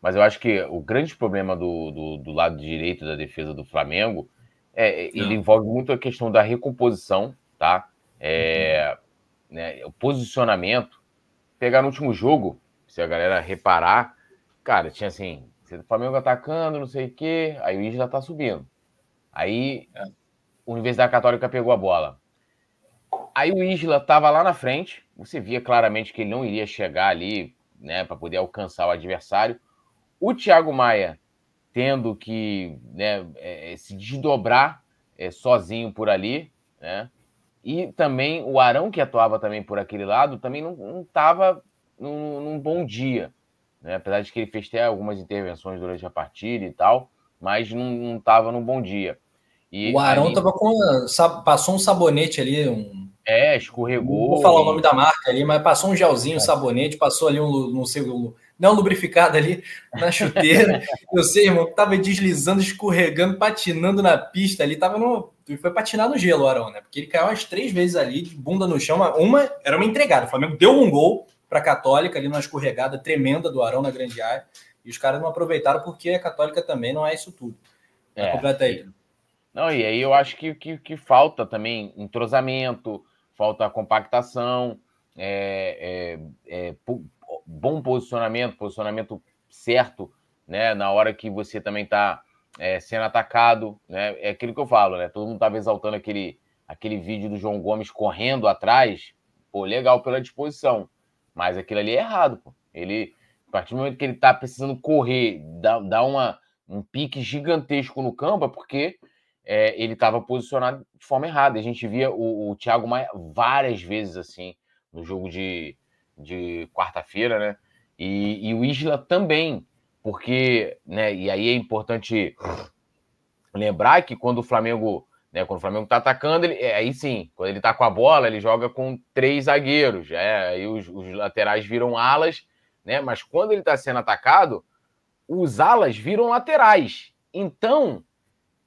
mas eu acho que o grande problema do, do, do lado direito da defesa do Flamengo é, ele envolve muito a questão da recomposição, tá? É, uhum. né, o posicionamento pegar no último jogo, se a galera reparar, cara, tinha assim, o Flamengo atacando, não sei o quê, aí o Isla tá subindo. Aí a Universidade Católica pegou a bola. Aí o Isla tava lá na frente, você via claramente que ele não iria chegar ali, né, para poder alcançar o adversário. O Thiago Maia tendo que né, é, se desdobrar é, sozinho por ali, né? E também o Arão, que atuava também por aquele lado, também não estava num, num, bom dia. Né? Apesar de que ele fez até algumas intervenções durante a partida e tal, mas não estava num bom dia. E o Arão tava com. Passou um sabonete ali, um. É, escorregou. Não vou falar o nome da marca ali, mas passou um gelzinho, um sabonete, passou ali um, não sei, um, não lubrificado ali na chuteira. Eu sei, irmão, tava deslizando, escorregando, patinando na pista ali, tava no. Foi patinar no gelo, o Arão, né? Porque ele caiu umas três vezes ali, de bunda no chão. Uma era uma entregada. O Flamengo deu um gol para a Católica ali numa escorregada tremenda do Arão na grande área. E os caras não aproveitaram porque a Católica também não é isso tudo. É, completa aí. Não, e aí eu acho que, que, que falta também entrosamento, falta compactação, é, é, é bom posicionamento, posicionamento certo, né? Na hora que você também está é, sendo atacado, né? É aquilo que eu falo, né? Todo mundo estava exaltando aquele, aquele vídeo do João Gomes correndo atrás. Pô, legal pela disposição. Mas aquilo ali é errado, pô. Ele, a partir do momento que ele está precisando correr, dar, uma, um pique gigantesco no campo, é porque é, ele estava posicionado de forma errada. A gente via o, o Thiago Maia várias vezes assim no jogo de, de quarta-feira, né? E, e, o Isla também, porque, né? E aí é importante lembrar que quando o Flamengo, né? Quando o Flamengo tá atacando, ele, é, aí sim, quando ele tá com a bola, ele joga com três zagueiros, é, aí os, os laterais viram alas, né? Mas quando ele tá sendo atacado, os alas viram laterais. Então,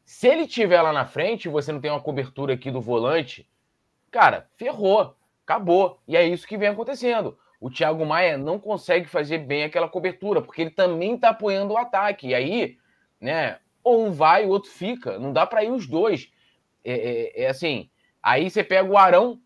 Se ele tiver lá na frente, você não tem uma cobertura aqui do volante, cara, ferrou, acabou. E é isso que vem acontecendo. O Thiago Maia não consegue fazer bem aquela cobertura, porque ele também está apoiando o ataque. E aí, né, ou um vai, o outro fica. Não dá para ir os dois. É, é, é, assim, aí você pega o Arão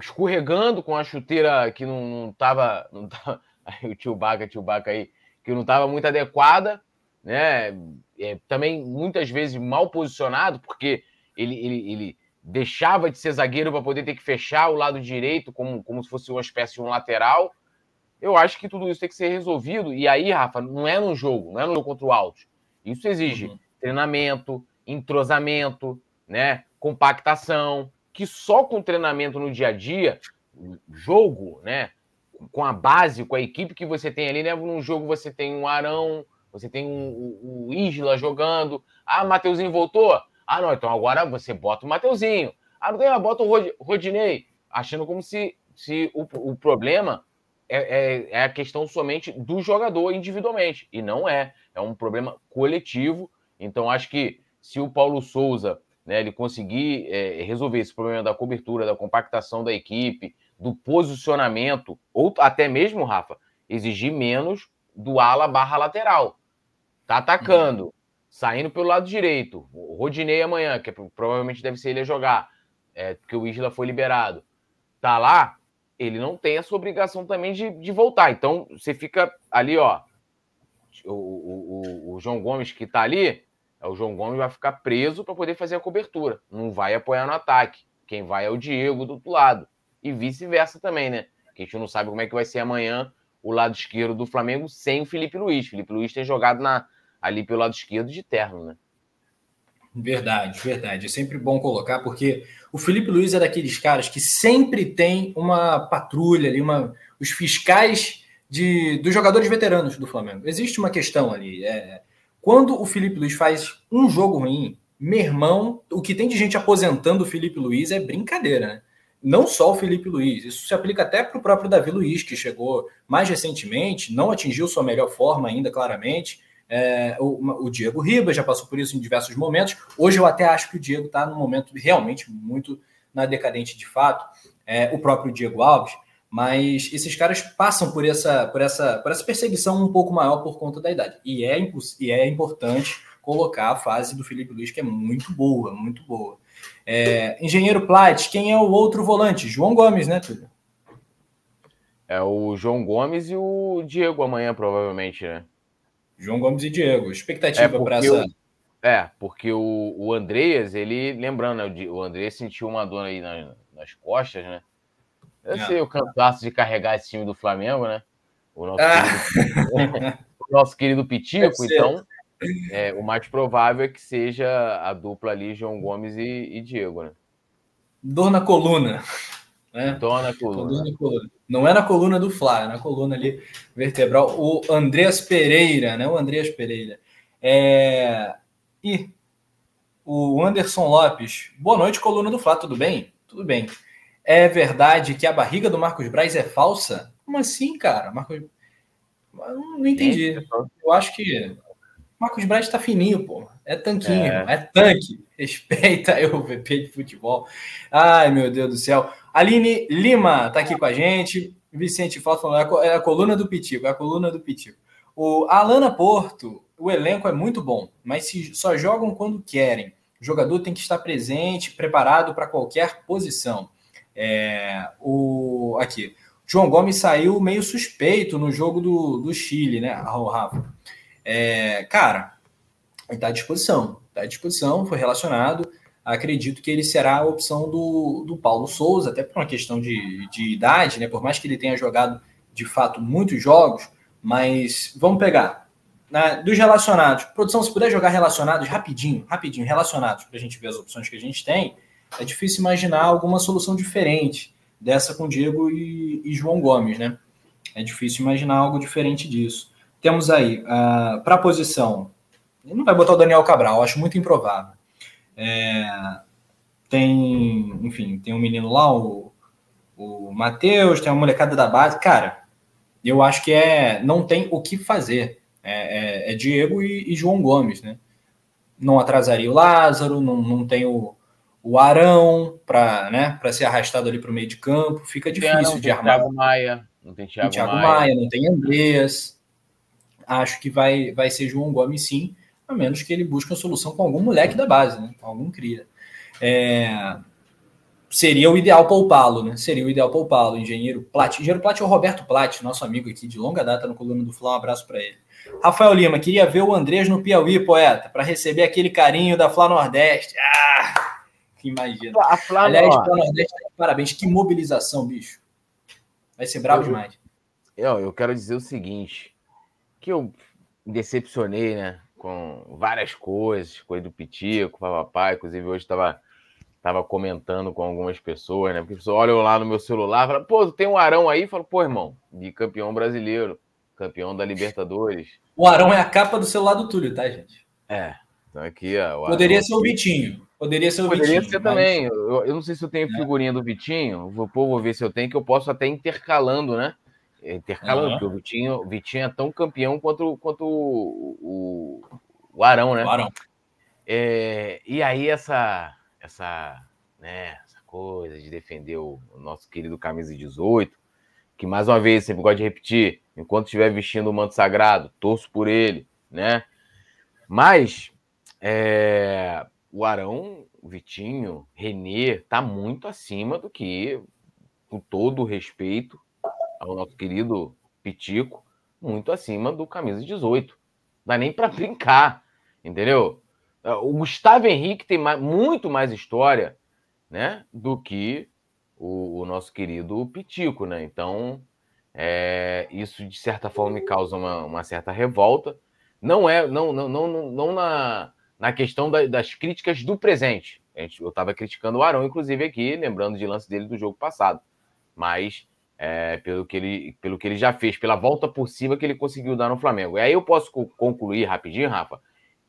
escorregando com a chuteira que não, não tava. Não tava aí o tio Baca, tio Baca aí, que não estava muito adequada, né? É, também muitas vezes mal posicionado, porque ele, ele, ele deixava de ser zagueiro para poder ter que fechar o lado direito, como, como se fosse uma espécie de um lateral. Eu acho que tudo isso tem que ser resolvido. E aí, Rafa, não é no jogo, não é no jogo contra o Altos. Isso exige uhum. treinamento, entrosamento, né? compactação, que só com treinamento no dia a dia, jogo, né? com a base, com a equipe que você tem ali, né? Num jogo você tem um Arão, você tem um, o Isla jogando. Ah, Mateuzinho voltou? Ah, não, então agora você bota o Mateuzinho. Ah, não tem, bota o Rod, Rodinei. Achando como se, se o, o problema é, é, é, a questão somente do jogador individualmente. E não é. É um problema coletivo. Então, acho que se o Paulo Souza né, ele conseguir é, resolver esse problema da cobertura, da compactação da equipe, do posicionamento, ou até mesmo, Rafa, exigir menos do ala barra lateral. Tá atacando, uhum. saindo pelo lado direito. O Rodinei amanhã, que provavelmente deve ser ele a jogar, é, porque o Isla foi liberado. Tá lá, ele não tem essa obrigação também de, de voltar. Então, você fica ali, ó. O, o, o, João Gomes que tá ali, é o João Gomes vai ficar preso para poder fazer a cobertura. Não vai apoiar no ataque. Quem vai é o Diego do outro lado e vice-versa também, né? Que a gente não sabe como é que vai ser amanhã o lado esquerdo do Flamengo sem o Felipe Luiz. Felipe Luiz tem jogado na, ali pelo lado esquerdo de terno, né? Verdade, verdade. É sempre bom colocar, porque o Felipe Luiz é daqueles caras que sempre tem uma patrulha ali, uma, os fiscais de, dos jogadores veteranos do Flamengo. Existe uma questão ali. É, quando o Felipe Luiz faz um jogo ruim, meu irmão, o que tem de gente aposentando o Felipe Luiz é brincadeira, né? não só o Felipe Luiz, isso se aplica até para o próprio Davi Luiz, que chegou mais recentemente, não atingiu sua melhor forma ainda, claramente. É, o, o, Diego Ribas já passou por isso em diversos momentos. Hoje eu até acho que o Diego está num momento realmente muito na decadente de fato, é, o próprio Diego Alves, mas esses caras passam por essa, por, essa, por essa perseguição um pouco maior por conta da idade. E é, e é importante colocar a fase do Felipe Luiz, que é muito boa, muito boa. É, Engenheiro Plat, quem é o outro volante? João Gomes, né, Túlio? É o João Gomes e o Diego amanhã, provavelmente, né? João Gomes e Diego. Expectativa é para essa. O, é, porque o, o Andreas, ele, lembrando, né, o Andreas sentiu uma dor aí nas, nas costas, né? Eu é. sei o cansaço de carregar esse time do Flamengo, né? O nosso, ah. querido, o nosso querido Pitico, então é, o mais provável é que seja a dupla ali, João Gomes e, e Diego, né? Dor na coluna. Né? Dor na coluna. Dor na coluna. Não é na coluna do Flá, é na coluna ali vertebral. O Andreas Pereira, né? O Andreas Pereira. É... E o Anderson Lopes. Boa noite, coluna do Flá, tudo bem? Tudo bem. É verdade que a barriga do Marcos Braz é falsa? Como assim, cara? Marcos... Não entendi. Eu acho que Marcos Braz tá fininho, pô. É tanquinho, é, é tanque. Respeita eu, VP de futebol. Ai, meu Deus do céu. Aline Lima tá aqui com a gente. Vicente Falta falando, é a coluna do Pitico, é a coluna do Pitico. O Alana Porto, o elenco é muito bom, mas se só jogam quando querem. O jogador tem que estar presente, preparado para qualquer posição. É, o aqui, João Gomes saiu meio suspeito no jogo do, do Chile, né, Rafa? É, cara, está à disposição. Está à disposição, foi relacionado. Acredito que ele será a opção do, do Paulo Souza, até por uma questão de, de idade, né? Por mais que ele tenha jogado de fato muitos jogos, mas vamos pegar. Né, dos relacionados, produção, se puder jogar relacionados rapidinho, rapidinho, relacionados, para a gente ver as opções que a gente tem, é difícil imaginar alguma solução diferente dessa com Diego e, e João Gomes, né? É difícil imaginar algo diferente disso. Temos aí, uh, para a posição, não vai botar o Daniel Cabral, acho muito improvável. É, tem, enfim, tem um menino lá, o, o Matheus, tem uma molecada da base. Cara, eu acho que é não tem o que fazer. É, é, é Diego e, e, João Gomes, né? não atrasaria o Lázaro, não, não tem o, o Arão para né, ser arrastado ali para o meio de campo. Fica difícil não, de armar. Thiago Maia, não tem Thiago, Thiago Maia. Maia. não tem Andreas. Acho que vai, vai ser João Gomes sim, a menos que ele busque uma solução com algum moleque da base, né, com algum cria. É, seria o ideal poupá-lo, né? Seria o ideal poupá-lo. Engenheiro Plat. Engenheiro Plat é o Roberto Plat, nosso amigo aqui de longa data no Coluna do Fla. Um abraço para ele. Rafael Lima, queria ver o Andrés no Piauí, poeta, para receber aquele carinho da Fla Nordeste. Ah, que imagina. A Flá, Aliás, Fla Nordeste, parabéns. Que mobilização, bicho. Vai ser bravo Eu- demais. Eu, eu quero dizer o seguinte, que eu decepcionei, né, com várias coisas, coisa do Pitico, papai, inclusive hoje estava tava comentando com algumas pessoas, né, porque as pessoas olham lá no meu celular, falam, pô, tem um Arão aí? Falo, pô, irmão, bicampeão brasileiro, campeão da Libertadores. O Arão é a capa do celular do Túlio, tá, gente? É, então aqui, ó. o Poderia Arão- ser o Vitinho. Poderia ser o Poderia Vitinho. ser mas- também. Eu, eu não sei se eu tenho figurinha do Vitinho. Vou, pô, vou ver se eu tenho, que eu posso até intercalando, né? Intercalando, Aham. porque o Vitinho, o Vitinho é tão campeão quanto, quanto o, o, o Arão, né? O Arão. É, e aí essa, essa, né, essa coisa de defender o, o nosso querido camisa 18, que mais uma vez sempre gosto de repetir, enquanto estiver vestindo o manto sagrado, torço por ele, né? Mas é, o Arão, o Vitinho, Renê, tá muito acima do que, com todo o respeito ao nosso querido Pitico, muito acima do camisa 18. Não dá nem para brincar, entendeu? O Gustavo Henrique tem mais- muito mais história, né, do que o, o nosso querido Pitico, né? Então, é, isso de certa forma me causa uma, uma certa revolta. Não é, não, não, não, não, na, na questão da- das críticas do presente. Eu estava criticando o Arão, inclusive, aqui, lembrando de lance dele do jogo passado. Mas é, pelo, que ele, pelo que ele já fez, pela volta por cima que ele conseguiu dar no Flamengo. E aí eu posso co- concluir rapidinho, Rafa,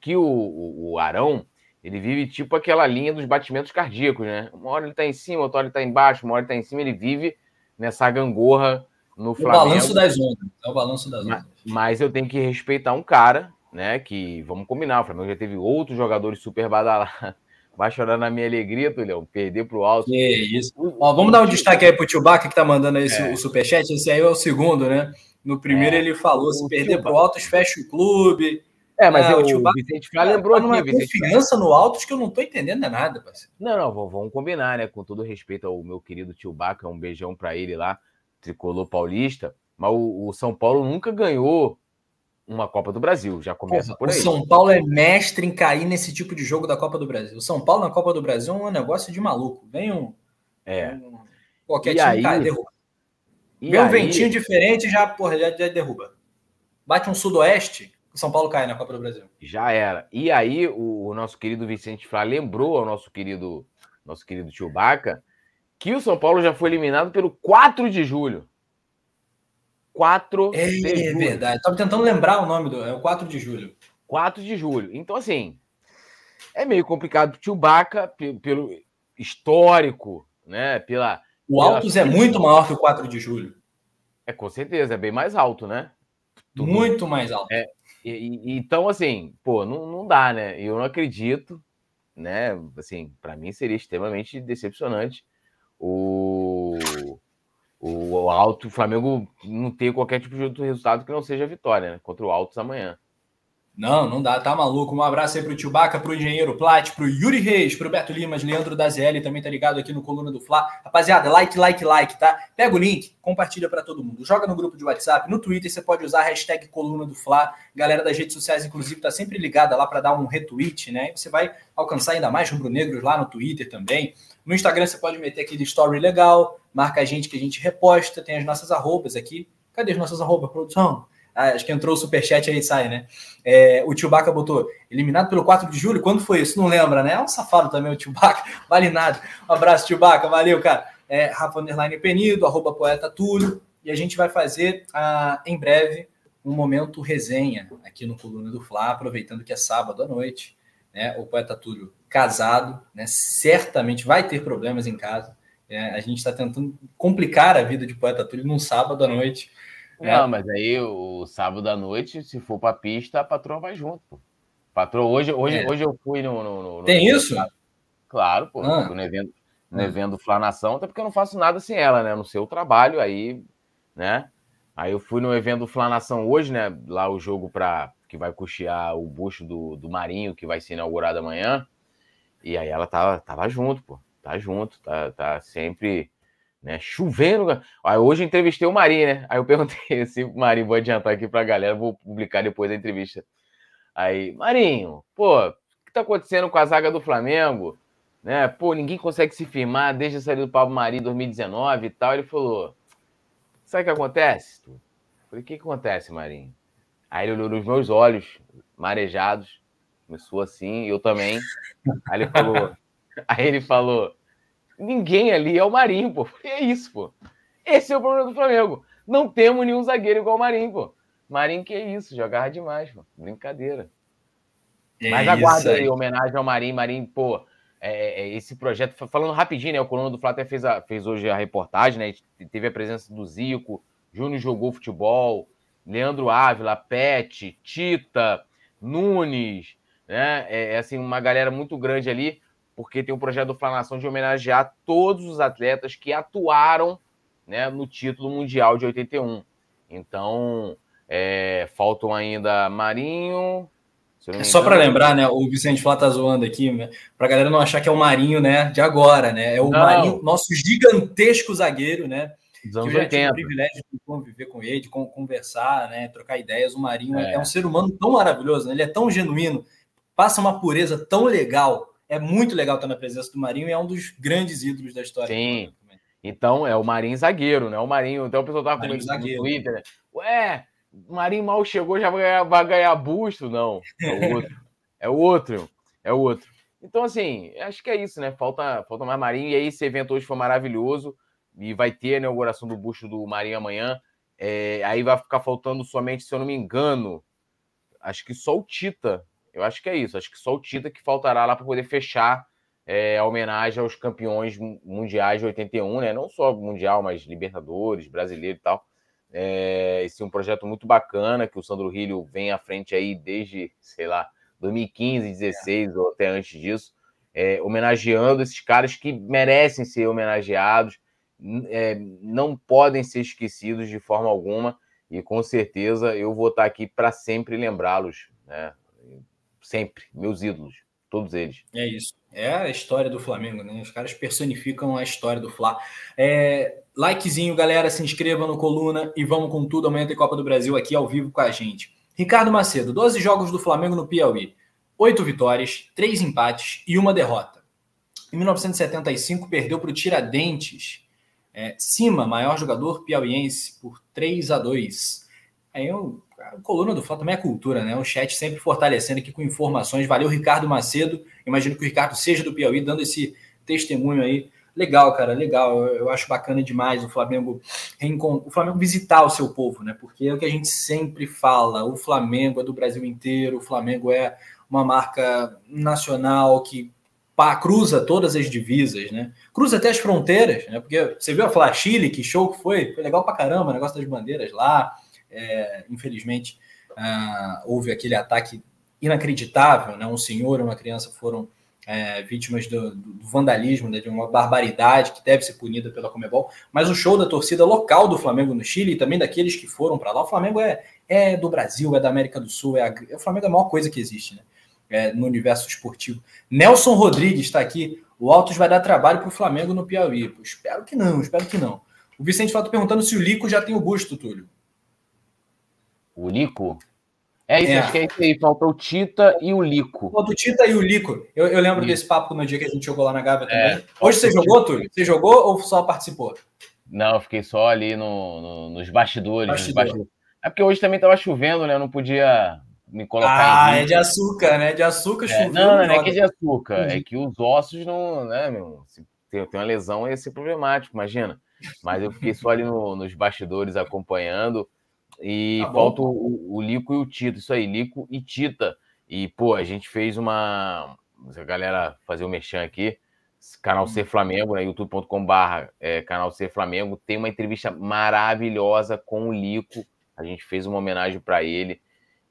que o, o, o Arão ele vive tipo aquela linha dos batimentos cardíacos, né? Uma hora ele tá em cima, outra hora ele tá embaixo, uma hora ele tá em cima, ele vive nessa gangorra no O Flamengo. balanço das ondas. É o balanço das Mas- ondas. Mas eu tenho que respeitar um cara, né? Que, vamos combinar, o Flamengo já teve outros jogadores super badalados. Vai chorar na minha alegria, Tulhão. Perder pro alto. Que isso. Ó, vamos dar um destaque aí pro Tio Baca, que tá mandando aí É. o superchat. Esse aí é o segundo, né? No primeiro É. ele falou: se O perder Tio pro Altos, fecha o clube. É, mas Ah, eu, o tio o Ba- Vicente Flá lembrou Tá aqui, Vicente Flá. confiança no Altos que eu não tô entendendo é nada, parceiro. Não, não, vamos, combinar, né? Com todo respeito ao meu querido tio Baca, um beijão pra ele lá, tricolor paulista. Mas o, o São Paulo nunca ganhou uma Copa do Brasil, já começa por o aí. São Paulo é mestre em cair nesse tipo de jogo da Copa do Brasil. O São Paulo na Copa do Brasil é um negócio de maluco. Vem um. É. um- qualquer E time aí- cai, derruba. Vem um aí- ventinho diferente já, porra, já, já derruba. Bate um sudoeste, o São Paulo cai na Copa do Brasil. Já era. E aí, o, o nosso querido Vicente Flá lembrou ao nosso querido, nosso querido tio Baca que o São Paulo já foi eliminado pelo 4 de julho. 4 É, de julho. verdade. Tava tentando lembrar o nome do. É o 4 de julho. 4 de julho. Então, assim, é meio complicado tio Baca, pe- pelo histórico, né? Pela. O Pela Altos é fila. muito maior que o 4 de julho. É com certeza, é bem mais alto, né? Tudo- Muito mais alto. E- e- então, assim, pô, não, não dá, né? Eu não acredito, né? Assim, para mim seria extremamente decepcionante o, o, o Alto, o Flamengo não ter qualquer tipo de outro resultado que não seja vitória, né? Contra o Altos amanhã. Não, não dá, tá maluco. Um abraço aí pro Tio Baca, pro Engenheiro Plat, pro Yuri Reis, pro Beto Limas, Leandro da ZL, também tá ligado aqui no Coluna do Fla. Rapaziada, like, like, like, tá? Pega o link, compartilha pra todo mundo. Joga no grupo de WhatsApp, no Twitter você pode usar a hashtag Coluna do Fla. Galera das redes sociais, inclusive, tá sempre ligada lá pra dar um retweet, né? Você vai alcançar ainda mais rubro-negros lá no Twitter também. No Instagram você pode meter aquele story legal, marca a gente que a gente reposta, tem as nossas arrobas aqui. Cadê as nossas arrobas, produção? Ah, acho que entrou o superchat aí sai, né? É, o Baca botou eliminado pelo 4 de julho. Quando foi isso? Não lembra, né? É um safado também o Tio Baca. Vale nada. Um abraço, Tio Baca. Valeu, cara. É, Rafa Underline Penido, arroba poeta Túlio. E a gente vai fazer ah, em breve um momento resenha aqui no Coluna do Fla, aproveitando que é sábado à noite. Né? O poeta Túlio casado, né? certamente vai ter problemas em casa. É, a gente está tentando complicar a vida de poeta Túlio num sábado à noite. É. Não, mas aí o sábado à noite, se for pra pista, a patroa vai junto. Pô. Patroa, hoje, hoje, é. hoje eu fui no. no, no Tem no... isso? Claro, pô. Ah. no evento, no ah. evento Flanação, até porque eu não faço nada sem ela, né? No seu trabalho, aí, né? Aí eu fui no evento Flanação hoje, né? Lá o jogo para que vai custear o busto do, do Marinho, que vai ser inaugurado amanhã. E aí ela tava, tava junto, pô. Tá junto, tá, tá sempre né, chovendo. Aí hoje entrevistei o Marinho, né? Aí eu perguntei se o Marinho, vou adiantar aqui pra galera, vou publicar depois da entrevista. Aí, Marinho, pô, o que tá acontecendo com a zaga do Flamengo? Né? Pô, ninguém consegue se firmar desde a saída do Pablo Mari em 2019 e tal. Ele falou: Sabe o que acontece? Eu falei: O que acontece, Marinho? Aí ele olhou nos meus olhos, marejados, começou assim, eu também. Aí ele falou: Aí ele falou: Ninguém ali é o Marinho, pô. E é isso, pô. Esse é o problema do Flamengo. Não temos nenhum zagueiro igual o Marinho, pô. Marinho, que é isso? Jogava demais, pô. Brincadeira. É Mas aguarda aí, homenagem ao Marinho. Marinho, pô, é, é, esse projeto, falando rapidinho, né? O Coluna do Flá até fez, a, fez hoje a reportagem, né? Teve a presença do Zico, Júnior jogou futebol, Leandro Ávila, Pet, Tita, Nunes, né? É, é, assim, uma galera muito grande ali, porque tem um projeto do Flanação de homenagear todos os atletas que atuaram né, no título mundial de 81. Então, é, faltam ainda Marinho, é só para lembrar, né? O Vicente Flá tá zoando aqui, né, para a galera não achar que é o Marinho, né? De agora, né? É o não. Marinho, nosso gigantesco zagueiro, né? Dos anos que eu já 80. tive o privilégio de conviver com ele, de conversar, né? Trocar ideias. O Marinho é, é um ser humano tão maravilhoso, né? ele é tão genuíno, passa uma pureza tão legal. É muito legal estar na presença do Marinho e é um dos grandes ídolos da história. Sim. Então é o Marinho zagueiro, né? O Marinho. Então o pessoal tava comigo no Twitter, né? Ué, o Marinho mal chegou, já vai ganhar, vai ganhar busto. Não, é o outro. é o outro. É o outro. Então, assim, acho que é isso, né? Falta, falta mais Marinho. E aí, esse evento hoje foi maravilhoso. E vai ter a inauguração do busto do Marinho amanhã. É, aí vai ficar faltando somente, se eu não me engano, acho que só o Tita. Eu acho que é isso. Acho que só o Tita que faltará lá para poder fechar é, a homenagem aos campeões mundiais de 81, né? Não só mundial, mas Libertadores, brasileiro e tal. É, esse é um projeto muito bacana que o Sandro Rilho vem à frente aí desde, sei lá, 2015, 16 é. ou até antes disso, é, homenageando esses caras que merecem ser homenageados, é, não podem ser esquecidos de forma alguma, e com certeza eu vou estar aqui para sempre lembrá-los, né? Sempre, meus ídolos, todos eles. É isso. É a história do Flamengo, né? Os caras personificam a história do Fla. É, likezinho, galera, se inscreva no Coluna e vamos com tudo. Amanhã tem Copa do Brasil aqui ao vivo com a gente. Ricardo Macedo, 12 jogos do Flamengo no Piauí. 8 vitórias, 3 empates e uma derrota. Em 1975, perdeu para o Tiradentes. É, Cima, maior jogador piauiense, por 3 a 2 Aí eu a coluna do Fla também é cultura, né? O chat sempre fortalecendo aqui com informações. Valeu, Ricardo Macedo. Imagino que o Ricardo seja do Piauí, dando esse testemunho aí. Legal, cara, legal. Eu, eu acho bacana demais o Flamengo o Flamengo visitar o seu povo, né? Porque é o que a gente sempre fala. O Flamengo é do Brasil inteiro, o Flamengo é uma marca nacional que pá, cruza todas as divisas, né? Cruza até as fronteiras, né? Porque você viu a Fla Chile, que show que foi? Foi legal pra caramba, o negócio das bandeiras lá. É, infelizmente, ah, houve aquele ataque inacreditável, né? Um senhor e uma criança foram é, vítimas do, do vandalismo, né? de uma barbaridade que deve ser punida pela Comebol. Mas o show da torcida local do Flamengo no Chile e também daqueles que foram para lá, o Flamengo é, é do Brasil, é da América do Sul, é a, o Flamengo é a maior coisa que existe, né? É, no universo esportivo. Nelson Rodrigues está aqui. O Altos vai dar trabalho para o Flamengo no Piauí. Pô, espero que não, espero que não. O Vicente Fato perguntando se o Lico já tem o busto, Túlio. O Lico? É isso, é. acho que é isso aí. Falta o Tita e o Lico. Falta o Tita e o Lico. Eu, eu lembro desse papo no dia que a gente jogou lá na Gávea também. É, Hoje você jogou, Túlio? Você jogou ou só participou? Não, eu fiquei só ali no, no nos bastidores. Bastidor. Nos bastidores. É porque hoje também estava chovendo, né? Eu não podia me colocar Ah, é de açúcar, né? De açúcar é, Não, não, não é que é de açúcar. É que os ossos não, né, meu? Se tem, tem uma lesão, ia ser problemático, imagina. Mas eu fiquei só ali no, nos bastidores acompanhando. E tá falta o, o, Lico e o Tita, isso aí, Lico e Tita. E, pô, a gente fez uma. A galera fazer o um merchan aqui, canal Ser Flamengo, né? youtube.com/barra é, canal Ser Flamengo. Tem uma entrevista maravilhosa com o Lico. A gente fez uma homenagem para ele.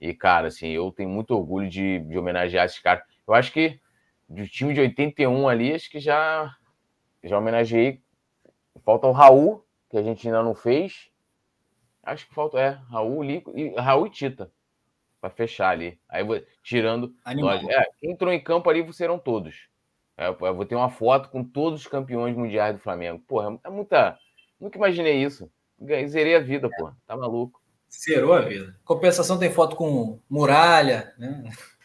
E, cara, assim, eu tenho muito orgulho de, de homenagear esses caras. Eu acho que do time de 81 ali, acho que já, já homenageei. Falta o Raul, que a gente ainda não fez. Acho que falta, é, Raul, Lico, e, Raul e Tita. Para fechar ali. Aí vou tirando. Nós, é, entrou em campo ali serão todos. É, eu vou ter uma foto com todos os campeões mundiais do Flamengo. Porra, é muita. Nunca imaginei isso. Zerei a vida, pô. Tá maluco. Zerou a vida. Compensação tem foto com muralha, né?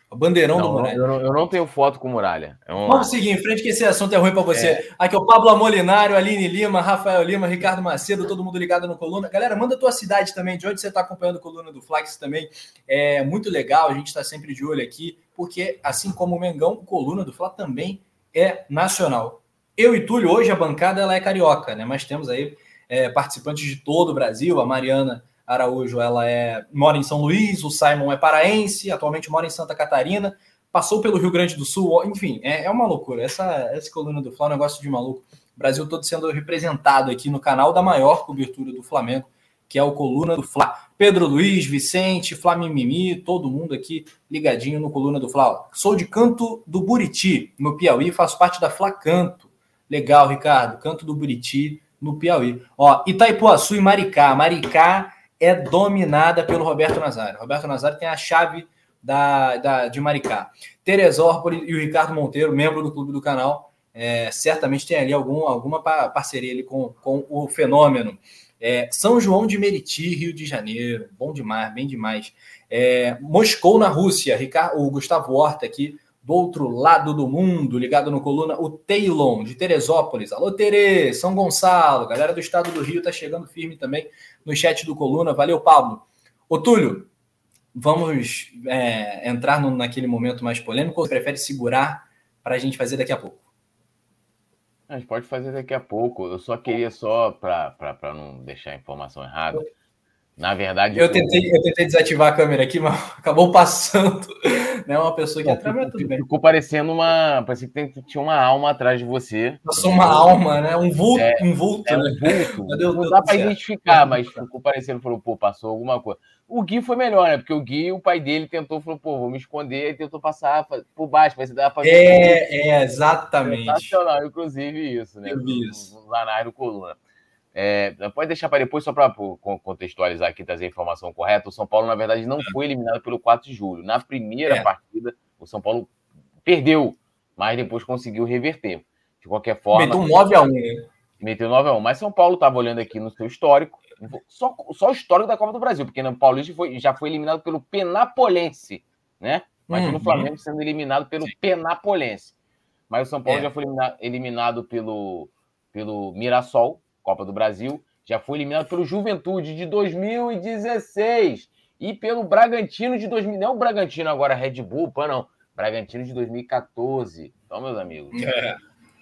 O bandeirão não, do Muralha. Eu não, eu não, tenho foto com Muralha. É um... Vamos seguir em frente, que esse assunto é ruim para você. É. Aqui é o Pablo Amolinário, Aline Lima, Rafael Lima, Ricardo Macedo, todo mundo ligado no Coluna. Galera, manda a tua cidade também, de onde você está acompanhando a Coluna do Flax também. É muito legal, a gente está sempre de olho aqui, porque assim como o Mengão, o Coluna do Fla também é nacional. Eu e Túlio, hoje a bancada ela é carioca, né? Mas temos aí é, participantes de todo o Brasil, a Mariana Araújo, ela é mora em São Luís, o Simon é paraense, atualmente mora em Santa Catarina, passou pelo Rio Grande do Sul, enfim, é, é uma loucura. Essa, essa coluna do Flamengo é um negócio de maluco. O Brasil todo sendo representado aqui no canal da maior cobertura do Flamengo, que é o Coluna do Fla. Pedro Luiz, Vicente, Flamimimi, todo mundo aqui ligadinho no Coluna do Fla. Sou de Canto do Buriti, no Piauí, faço parte da Fla Canto. Legal, Ricardo, Canto do Buriti, no Piauí. Ó, Itaipuaçu e Maricá. Maricá é dominada pelo Roberto Nazário. Roberto Nazário tem a chave da, da, de Maricá. Teresópolis e o Ricardo Monteiro, membro do clube do canal, é, certamente tem ali algum, alguma parceria ali com, com o fenômeno. É, São João de Meriti, Rio de Janeiro, bom demais, bem demais. É, Moscou, na Rússia, Ricardo, o Gustavo Horta aqui, do outro lado do mundo, ligado no coluna, o Teilon, de Teresópolis. Alô, Tere, São Gonçalo, galera do estado do Rio tá chegando firme também no chat do coluna. Valeu, Pablo. Ô, Túlio, vamos é, entrar no, naquele momento mais polêmico ou você prefere segurar para a gente fazer daqui a pouco? A gente pode fazer daqui a pouco. Eu só queria só, para não deixar a informação errada, na verdade. Eu tentei, eu tentei desativar a câmera aqui, mas acabou passando. Né? Uma pessoa que entra, mas tudo bem. Ficou parecendo uma. Parecia que tinha uma alma atrás de você. Passou uma alma, né? Um vulto, é, um vulto, é, né? Um vulto. Não dá para identificar, mas ficou parecendo, falou, pô, passou alguma coisa. O Gui foi melhor, né? Porque o Gui, o pai dele, tentou, falou, pô, vou me esconder, e tentou passar por baixo, mas dá para É, é, exatamente. Sensacional, inclusive, isso, né? Eu vi isso. Nos anais do Coluna. É, pode deixar para depois, só para contextualizar aqui, trazer a informação correta. O São Paulo, na verdade, não é. foi eliminado pelo 4 de julho. Na primeira é. partida, o São Paulo perdeu, mas depois conseguiu reverter. De qualquer forma. Meteu 9 a 1 né? Meteu 9 a 1 Mas São Paulo estava olhando aqui no seu histórico, só, só o histórico da Copa do Brasil, porque o Paulista foi, já foi eliminado pelo Penapolense, né? Mas uhum. o Flamengo sendo eliminado pelo Sim. Penapolense. Mas o São Paulo é. já foi eliminado pelo, pelo Mirassol, Copa do Brasil, já foi eliminado pelo Juventude de 2016 e pelo Bragantino de 2000. Não é o Bragantino agora Red Bull, pô, não. Bragantino de 2014. Então, meus amigos. É.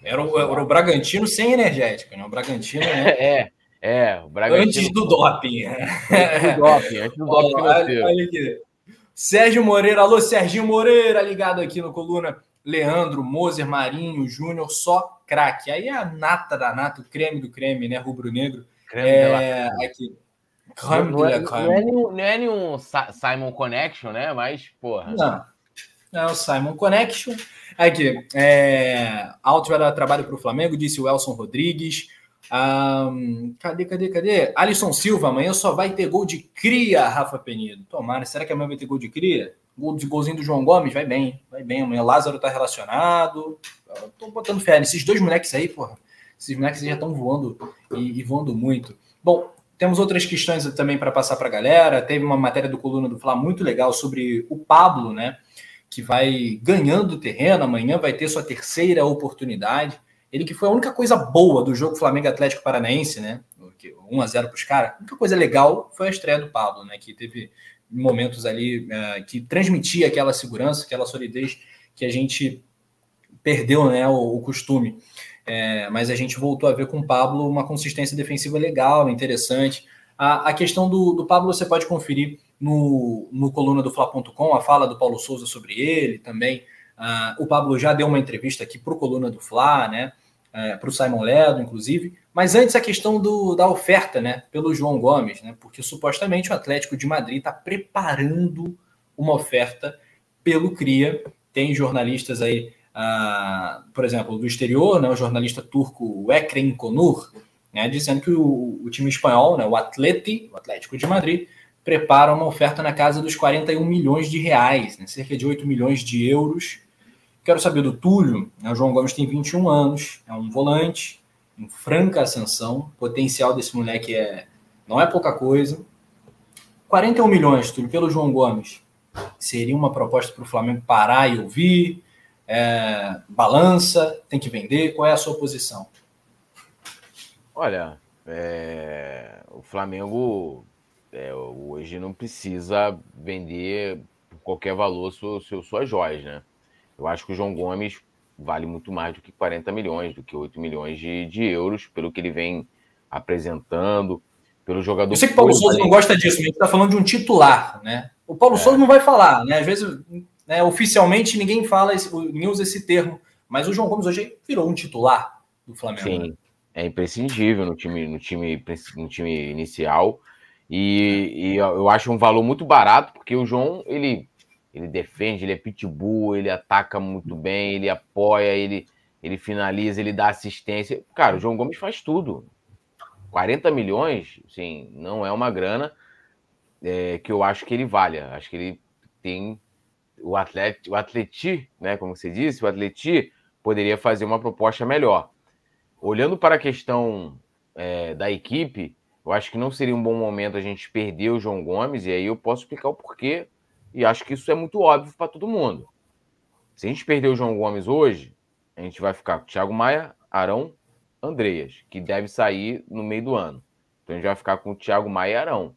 Era o, era o Bragantino sem energética, né? O Bragantino. Né? é, é. O Bragantino... Antes do doping. Antes do doping, antes do doping olha, olha aqui. Sérgio Moreira, alô Serginho Moreira, ligado aqui no Coluna. Leandro, Moser, Marinho, Júnior, só craque. Aí é a nata da nata, o creme do creme, né? Rubro-negro. É, aqui. Creme não, é, não, é nenhum, não é nenhum Simon Connection, né? Mas, porra. Não. É o Simon Connection. Aqui. É, Alto vai dar trabalho para o Flamengo, disse o Elson Rodrigues. Um, cadê, cadê, cadê? Alisson Silva, amanhã só vai ter gol de cria, Rafa Penido. Tomara, será que amanhã vai ter gol de cria? De golzinho do João Gomes, vai bem, vai bem. Amanhã Lázaro tá relacionado. Eu tô botando fé nesses dois moleques aí, porra. Esses moleques já estão voando e, e, voando muito. Bom, temos outras questões também para passar para a galera. Teve uma matéria do Coluna do Fla muito legal sobre o Pablo, né? Que vai ganhando terreno. Amanhã vai ter sua terceira oportunidade. Ele que foi a única coisa boa do jogo Flamengo Atlético Paranaense, né? 1 a 0 para os caras. A única coisa legal foi a estreia do Pablo, né? Que teve momentos ali uh, que transmitia aquela segurança, aquela solidez que a gente perdeu né, o, o costume. É, mas a gente voltou a ver com o Pablo uma consistência defensiva legal, interessante. A, a questão do, do Pablo você pode conferir no, no coluna do Fla.com, a fala do Paulo Souza sobre ele também. Uh, o Pablo já deu uma entrevista aqui para o Coluna do Fla, né? É, para o Simon Ledo, inclusive. Mas antes a questão do, da oferta, né, pelo João Gomes, né, porque supostamente o Atlético de Madrid está preparando uma oferta pelo CRIA. Tem jornalistas aí, uh, por exemplo, do exterior, né, o jornalista turco Ekrem Konur, né, dizendo que o, o, time espanhol, né, o Atleti, o Atlético de Madrid, prepara uma oferta na casa dos 41 milhões de reais, né, cerca de 8 milhões de euros. Quero saber do Túlio, né, o João Gomes tem 21 anos, é um volante, em franca ascensão, o potencial desse moleque é não é pouca coisa. 41 milhões, Túlio, pelo João Gomes, seria uma proposta para o Flamengo parar e ouvir? É, balança, tem que vender? Qual é a sua posição? Olha, é, o Flamengo é, hoje não precisa vender por qualquer valor su, su, suas joias, né? Eu acho que o João Gomes vale muito mais do que 40 milhões, do que 8 milhões de, de euros, pelo que ele vem apresentando, pelo jogador. Eu sei que o Paulo Souza não gosta disso, mas a gente está falando de um titular, né? O Paulo é. Souza não vai falar, né? Às vezes, né, oficialmente, ninguém fala, esse, ninguém usa esse termo, mas o João Gomes hoje virou um titular do Flamengo. Sim, né? é imprescindível no time, no time, no time inicial. E, e, eu acho um valor muito barato, porque o João, ele, ele defende, ele é pitbull, ele ataca muito bem, ele apoia, ele, ele finaliza, ele dá assistência. Cara, o João Gomes faz tudo. 40 milhões, sim, não é uma grana é, que eu acho que ele valha. Acho que ele tem o atleti, o atleti, né, como você disse, o atleti poderia fazer uma proposta melhor. Olhando para a questão é, da equipe, eu acho que não seria um bom momento a gente perder o João Gomes, e aí eu posso explicar o porquê, e acho que isso é muito óbvio para todo mundo. Se a gente perder o João Gomes hoje, a gente vai ficar com Thiago Maia, Arão, Andreas, que deve sair no meio do ano. Então a gente vai ficar com o Thiago Maia e Arão.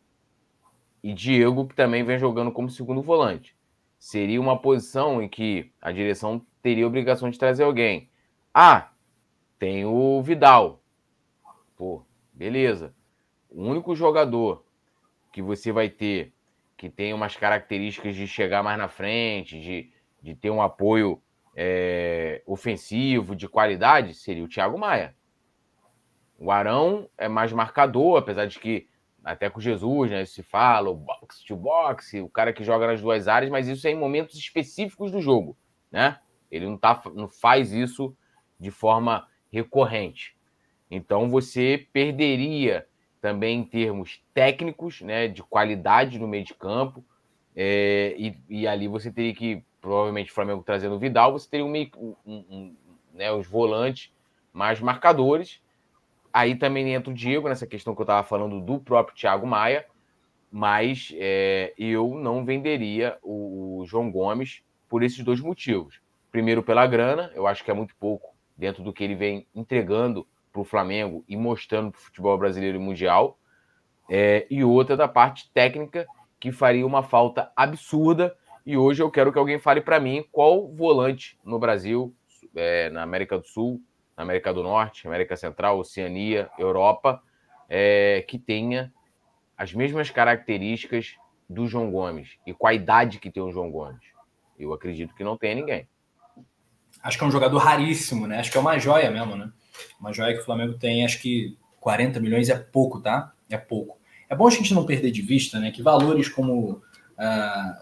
E Diego, que também vem jogando como segundo volante. Seria uma posição em que a direção teria a obrigação de trazer alguém. Ah, tem o Vidal. Pô, beleza. O único jogador que você vai ter que tem umas características de chegar mais na frente, de, de ter um apoio é, ofensivo, de qualidade, seria o Thiago Maia. O Arão é mais marcador, apesar de que até com Jesus, né, se fala, o box to box, o cara que joga nas duas áreas, mas isso é em momentos específicos do jogo, né? Ele não, tá, não faz isso de forma recorrente. Então você perderia também em termos técnicos, né, de qualidade no meio de campo, é, e, e, ali você teria que, provavelmente, o Flamengo trazendo o Vidal, você teria um meio, um, um, né, os volantes mais marcadores. Aí também entra o Diego nessa questão que eu estava falando do próprio Thiago Maia, mas é, eu não venderia o, o João Gomes por esses dois motivos. Primeiro, pela grana, eu acho que é muito pouco dentro do que ele vem entregando para o Flamengo e mostrando para o futebol brasileiro e mundial. É, e outra da parte técnica, que faria uma falta absurda. E hoje eu quero que alguém fale para mim qual volante no Brasil, é, na América do Sul, na América do Norte, América Central, Oceania, Europa, é, que tenha as mesmas características do João Gomes e com a idade que tem o João Gomes. Eu acredito que não tenha ninguém. Acho que é um jogador raríssimo, né? Acho que é uma joia mesmo, né? Uma joia que o Flamengo tem, acho que 40 milhões é pouco, tá? É pouco. É bom a gente não perder de vista, né? Que valores como uh,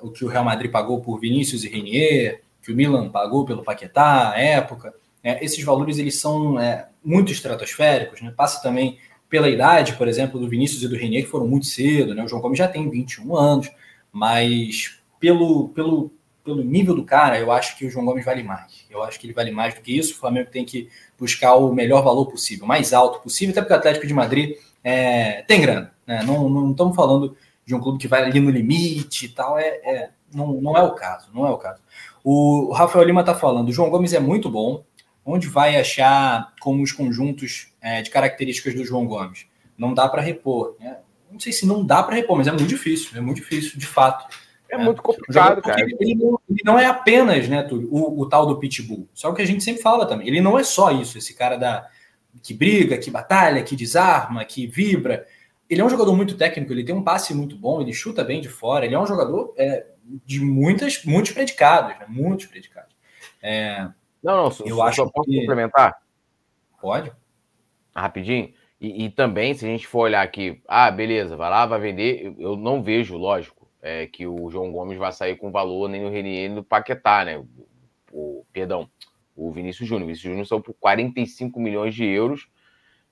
o que o Real Madrid pagou por Vinícius e Renier, que o Milan pagou pelo Paquetá, época, é, esses valores eles são é, muito estratosféricos, né? Passa também pela idade, por exemplo, do Vinícius e do Renier, que foram muito cedo, né? O João Gomes já tem 21 anos, mas pelo, pelo pelo nível do cara, eu acho que o João Gomes vale mais. Eu acho que ele vale mais do que isso. O Flamengo tem que buscar o melhor valor possível, mais alto possível, até porque o Atlético de Madrid é, tem grana. Né? Não, não estamos falando de um clube que vai ali no limite e tal. É, é, não, não é o caso, não é o caso. O Rafael Lima está falando, o João Gomes é muito bom. Onde vai achar como os conjuntos é, de características do João Gomes? Não dá para repor. Né? Não sei se não dá para repor, mas é muito difícil, é muito difícil, de fato. É, muito complicado, cara. Ele não, ele não, é apenas, né, Túlio, o, o, tal do pitbull. Só que a gente sempre fala também. Ele não é só isso, esse cara da que briga, que batalha, que desarma, que vibra. Ele é um jogador muito técnico, ele tem um passe muito bom, ele chuta bem de fora, ele é um jogador é, de muitas, muitos predicados, né? Muitos predicados. É, não, não, eu só, acho só posso que... complementar? Pode. Rapidinho. E, e, também, se a gente for olhar aqui, ah, beleza, vai lá, vai vender, eu, eu não vejo, lógico, é, que o João Gomes vai sair com valor nem no Renier nem no Paquetá, né? O, perdão, o Vinícius Júnior. O Vinícius Júnior saiu por 45 milhões de euros,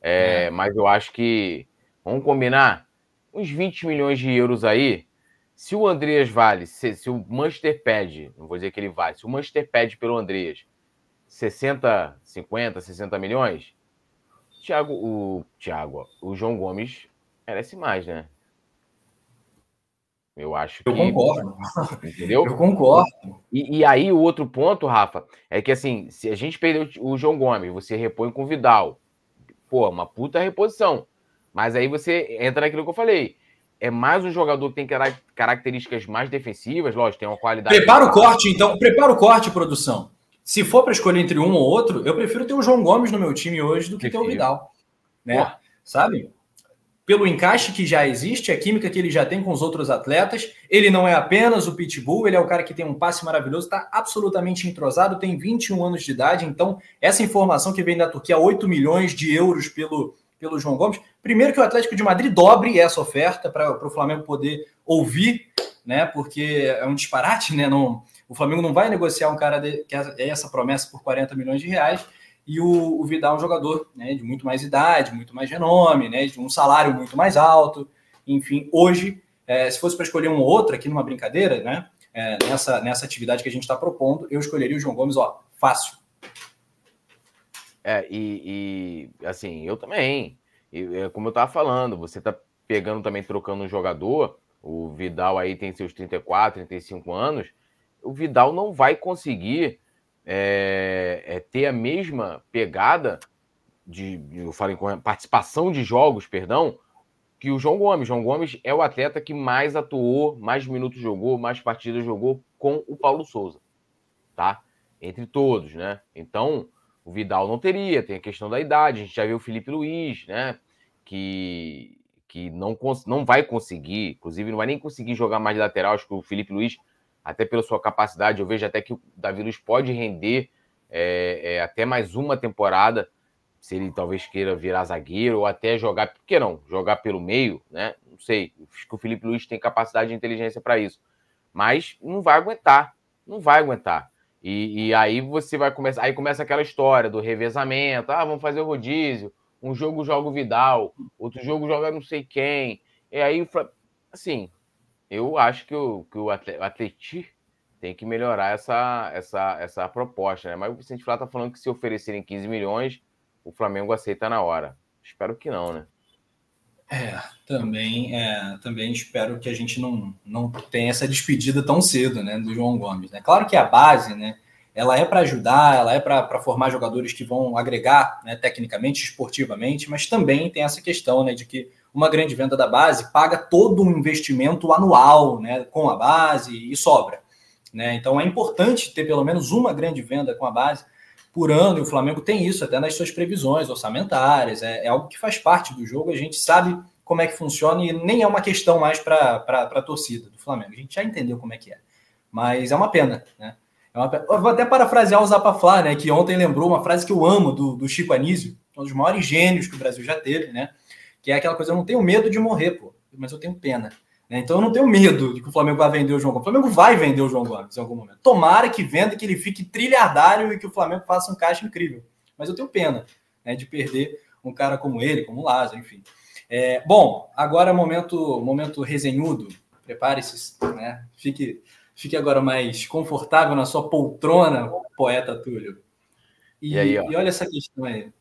é, é. mas eu acho que, vamos combinar, uns 20 milhões de euros aí, se o Andreas vale, se, se, o Manchester pede, não vou dizer que ele vale, se o Manchester pede pelo Andreas 60, 50, 60 milhões, Thiago, o Thiago, o João Gomes merece mais, né? Eu acho que. Eu concordo. Entendeu? Eu concordo. E, e, aí, o outro ponto, Rafa, é que assim, se a gente perdeu o João Gomes, você repõe com o Vidal. Pô, uma puta reposição. Mas aí você entra naquilo que eu falei. É mais um jogador que tem características mais defensivas, lógico, tem uma qualidade. Prepara o corte, então. Prepara o corte, produção. Se for para escolher entre um ou outro, eu prefiro ter o João Gomes no meu time hoje do que prefiro. ter o Vidal. Né? Sabe? Pelo encaixe que já existe, a química que ele já tem com os outros atletas. Ele não é apenas o pitbull, ele é o cara que tem um passe maravilhoso, está absolutamente entrosado, tem 21 anos de idade. Então, essa informação que vem da Turquia, 8 milhões de euros pelo, pelo João Gomes. Primeiro que o Atlético de Madrid dobre essa oferta para o Flamengo poder ouvir, né? Porque é um disparate, né? Não, o Flamengo não vai negociar um cara que é essa promessa por 40 milhões de reais. E o, o Vidal é um jogador né, de muito mais idade, muito mais renome, né, de um salário muito mais alto. Enfim, hoje, é, se fosse para escolher um ou outro aqui numa brincadeira, né, é, nessa, nessa atividade que a gente está propondo, eu escolheria o João Gomes, ó, fácil. É, e, e assim, eu também. E, é, como eu estava falando, você está pegando também, trocando um jogador. O Vidal aí tem seus 34, 35 anos. O Vidal não vai conseguir é, é ter a mesma pegada de, eu falei com participação de jogos, perdão, que o João Gomes. João Gomes é o atleta que mais atuou, mais minutos jogou, mais partidas jogou com o Paulo Souza, tá? Entre todos, né? Então, o Vidal não teria, tem a questão da idade, a gente já viu o Felipe Luiz, né? Que, que não, não vai conseguir, inclusive não vai nem conseguir jogar mais de lateral, acho que o Felipe Luiz até pela sua capacidade. Eu vejo até que o Davi Luiz pode render é, é, até mais uma temporada, se ele talvez queira virar zagueiro ou até jogar, por que não? Jogar pelo meio, né? Não sei. Acho que o Felipe Luiz tem capacidade e inteligência para isso. Mas não vai aguentar. Não vai aguentar. E, e, aí você vai começar. Aí começa aquela história do revezamento. Ah, vamos fazer o rodízio. Um jogo joga o Vidal, outro jogo joga não sei quem. E aí, assim, eu acho que o, que o Atleti tem que melhorar essa, essa, essa proposta, né? Mas o Vicente Flá tá falando que se oferecerem 15 milhões, o Flamengo aceita na hora. Espero que não, né? É, também, é, também espero que a gente não, não tenha essa despedida tão cedo, né, do João Gomes. Né? Claro que a base, né, ela é para ajudar, ela é para formar jogadores que vão agregar, né, tecnicamente, esportivamente, mas também tem essa questão, né, de que uma grande venda da base paga todo um investimento anual né, com a base e sobra. Né? Então é importante ter pelo menos uma grande venda com a base por ano, e o Flamengo tem isso até nas suas previsões orçamentárias, é, é algo que faz parte do jogo, a gente sabe como é que funciona e nem é uma questão mais para a torcida do Flamengo. A gente já entendeu como é que é. Mas é uma pena, né? É uma pena. vou até parafrasear o Zapaflá, né? Que ontem lembrou uma frase que eu amo do, do Chico Anísio, um dos maiores gênios que o Brasil já teve, né? Que é aquela coisa, eu não tenho medo de morrer, pô, mas eu tenho pena. Né? Então eu não tenho medo de que o Flamengo vai vender o João Gomes. O Flamengo vai vender o João Gomes em algum momento. Tomara que venda, que ele fique trilhardário e que o Flamengo faça um caixa incrível. Mas eu tenho pena né, de perder um cara como ele, como o Lázaro, enfim. É, bom, agora é momento, momento resenhudo. Prepare-se, né? Fique, fique agora mais confortável na sua poltrona, poeta Túlio. E, e, aí, e olha essa questão aí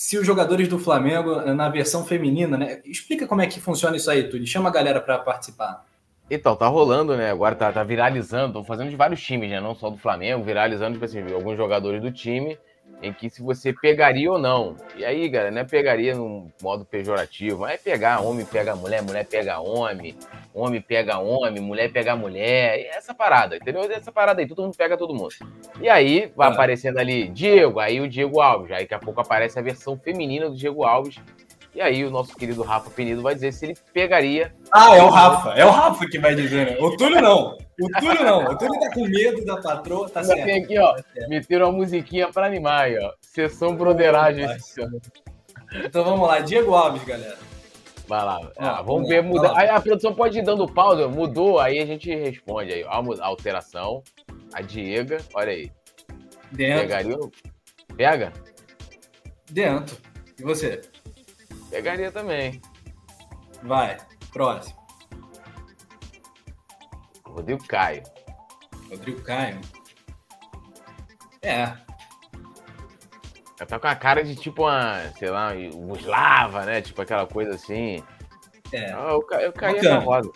se os jogadores do Flamengo, na versão feminina, né? Explica como é que funciona isso aí, Túlio. Chama a galera para participar. Então, tá rolando, né? Agora tá, tá viralizando, estão fazendo de vários times, né? Não só do Flamengo, viralizando, tipo assim, alguns jogadores do time em que se você pegaria ou não. E aí, galera, não é pegaria num modo pejorativo, mas é pegar homem pega mulher, mulher pega homem, homem pega homem, mulher pega mulher, essa parada, entendeu? Essa parada aí, todo mundo pega todo mundo. E aí vai é. aparecendo ali Diego, aí o Diego Alves, aí daqui a pouco aparece a versão feminina do Diego Alves, e aí o nosso querido Rafa Penido vai dizer se ele pegaria. Ah, é o Rafa. É o Rafa que vai dizer, né? O Túlio não. O Túlio não. O Túlio tá com medo da patroa, tá certo. Tem aqui, ó. Meteram uma musiquinha pra animar aí, ó. Sessão broderagem. então vamos lá. Diego Alves, galera. Vai lá. Ah, vamos ver, mudar. Aí a produção pode ir dando pausa, mudou, aí a gente responde aí. A alteração. A Diega, olha aí. Dentro. Pegaria? Pega? Dentro. E você? Pegaria também. Vai, próximo. Rodrigo Caio. Rodrigo Caio. É. Ela tá com a cara de tipo uma, sei lá, um Slava, né? Tipo aquela coisa assim. É. Ah, eu, eu caía pra roda.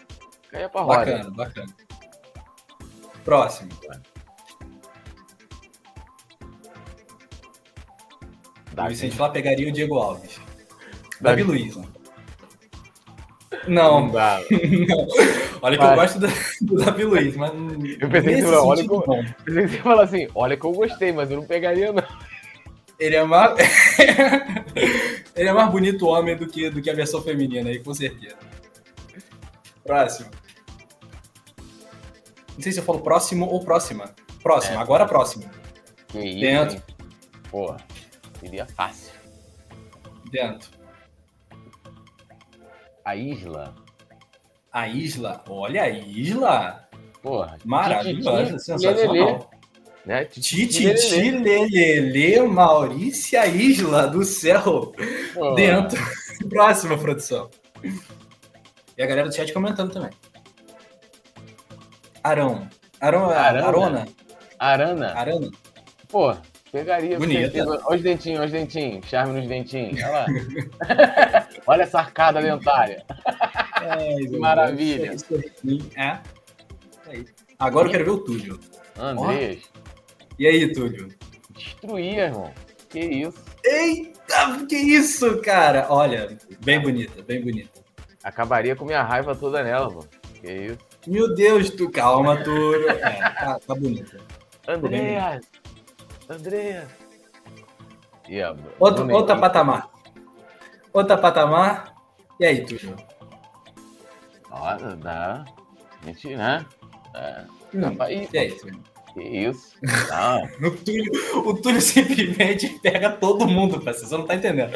Caía pra roda. Bacana, bacana. Próximo. Davi. O Vicente lá pegaria o Diego Alves. Davi, Davi Luiz. Não. Não dá. não. Olha que eu gosto do, do Davi Luiz, mas. Eu pensei que você olha que eu, pensei que você falar assim, olha que eu gostei, mas eu não pegaria, não. Ele é mais. Ele é mais bonito homem do que, do que a versão feminina aí, com certeza. Próximo. Não sei se eu falo próximo ou próxima. Próximo, é. agora próximo. Que isso. Dentro. Hein? Porra, seria fácil. Dentro. A Isla. A Isla? Olha a Isla! Porra, maravilhosa, sensacional. Né? Titi, Maurícia Isla do céu. Oh. Dentro. Próxima produção. E a galera do chat comentando também. Arão. Arão Arana. Arona. Arana. Arana. Pô, pegaria. Bonita. Olha os dentinhos, olha os dentinhos. Charme nos dentinhos. Olha lá. olha essa arcada dentária. É, que maravilha. É. é Agora eu quero ver o Túlio. Andrés. E aí, Túlio? Destruía, irmão. Que isso. Eita, que isso, cara. Olha, bem bonita, bem bonita. Acabaria com minha raiva toda nela, mano. Que isso. Meu Deus, tu calma, Túlio. É, tá, tá bonita. Andréas. Andréas. Yeah, Outro, outra patamar. Outra patamar. E aí, Túlio? Olha, dá. Gente, né? É. Não, e aí, Túlio? Que isso? Ah. o, Túlio, o Túlio simplesmente pega todo mundo, parceiro. Você não tá entendendo.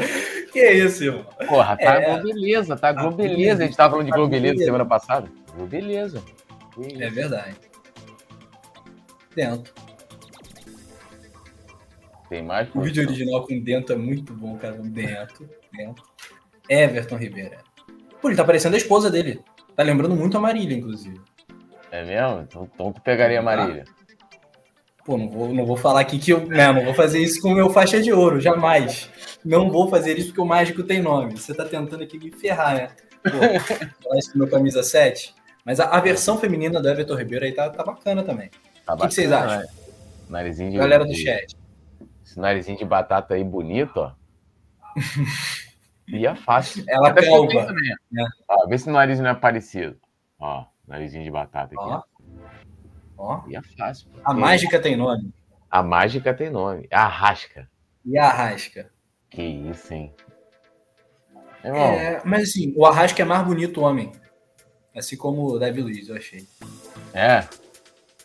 Que isso, irmão? Porra, tá é, Globeleza, tá Globeleza. A gente tava falando de Globeleza semana passada. Globeleza. É verdade. Dentro. Tem mais? O vídeo original com dentro é muito bom, cara. Dentro, dentro. Everton Ribeira. Pô, ele tá parecendo a esposa dele. Tá lembrando muito a Marília, inclusive. É mesmo? Então, então tu pegaria a Marília. Pô, não vou, não vou falar aqui que eu né, não vou fazer isso com o meu faixa de ouro, jamais. Não vou fazer isso porque o mágico tem nome. Você tá tentando aqui me ferrar, né? Pô, falar isso com meu camisa 7. Mas a, a, versão feminina do Everton Ribeiro aí tá, tá bacana também. Tá o que, que, vocês acham? Né? Narizinho de Galera do chat. Esse narizinho de batata aí bonito, ó. Ia fácil. Ela Até. Né? Vê se o nariz não é parecido. Ó, narizinho de batata aqui. Ó. Ó. E é fácil. A mágica tem nome. A mágica tem nome. É Arrasca. E a Arrasca? Que isso, hein? É, mas assim, o Arrasca é mais bonito homem. Assim como o Davi Luiz, eu achei. É?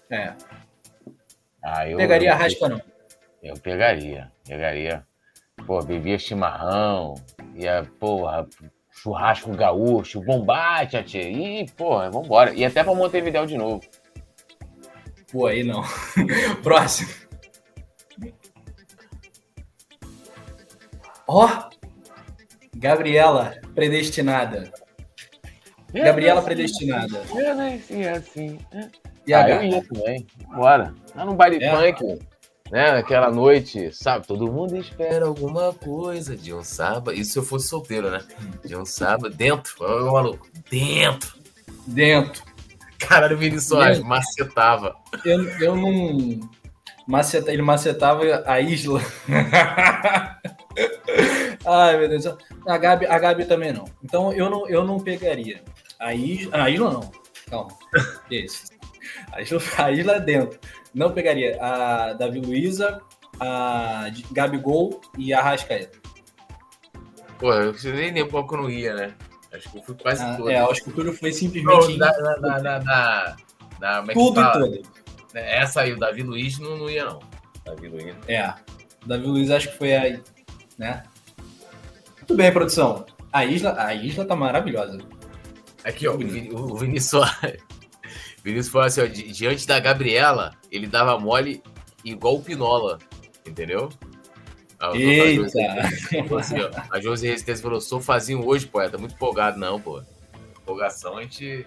É. Ah, eu, pegaria a Arrasca, não. Eu pegaria. Pegaria. Pô, bebia chimarrão. Ia, porra, churrasco gaúcho, bombate, tia. E, porra, vambora. E até pra Montevidéu de novo. Pô, aí não. Próximo. Ó! Oh, Gabriela predestinada. Gabriela predestinada. Eu nasci assim. E a ah, eu ia também. Bora. Lá no baile é. funk, né? Aquela noite, sabe? Todo mundo espera alguma coisa de um sábado. Isso se eu fosse solteiro, né? De um sábado. Dentro. Ô, maluco. Dentro. Dentro. Caralho, o Vinícius Soares macetava. Eu, eu não. Maceta, ele macetava a isla. Ai, meu Deus. A Gabi, a Gabi também não. Então eu não, eu não pegaria. A isla, a isla não. Calma. Esse. A isla, a isla é dentro. Não pegaria a Davi Luiza, a Gabigol e a Rascaeta. Pô, eu nem lembro qual que eu não ia, né? Acho que eu fui quase ah, todo. É, acho que o Túlio foi simplesmente. na, na, na, na, na é tudo e tudo. Essa aí, o Davi Luiz não, não ia, não. Davi Luiz. É. O Davi Luiz acho que foi aí, né? Muito bem, produção. A Isla, a Isla tá maravilhosa. Aqui, ó, o Vinícius, o Vinícius falou assim, ó, diante da Gabriela, ele dava mole igual o Pinola, entendeu? A, Eita! A, assim, ó, a Josi Resistência falou, sofazinho hoje, poeta, muito empolgado. Não, pô. Empolgação a gente...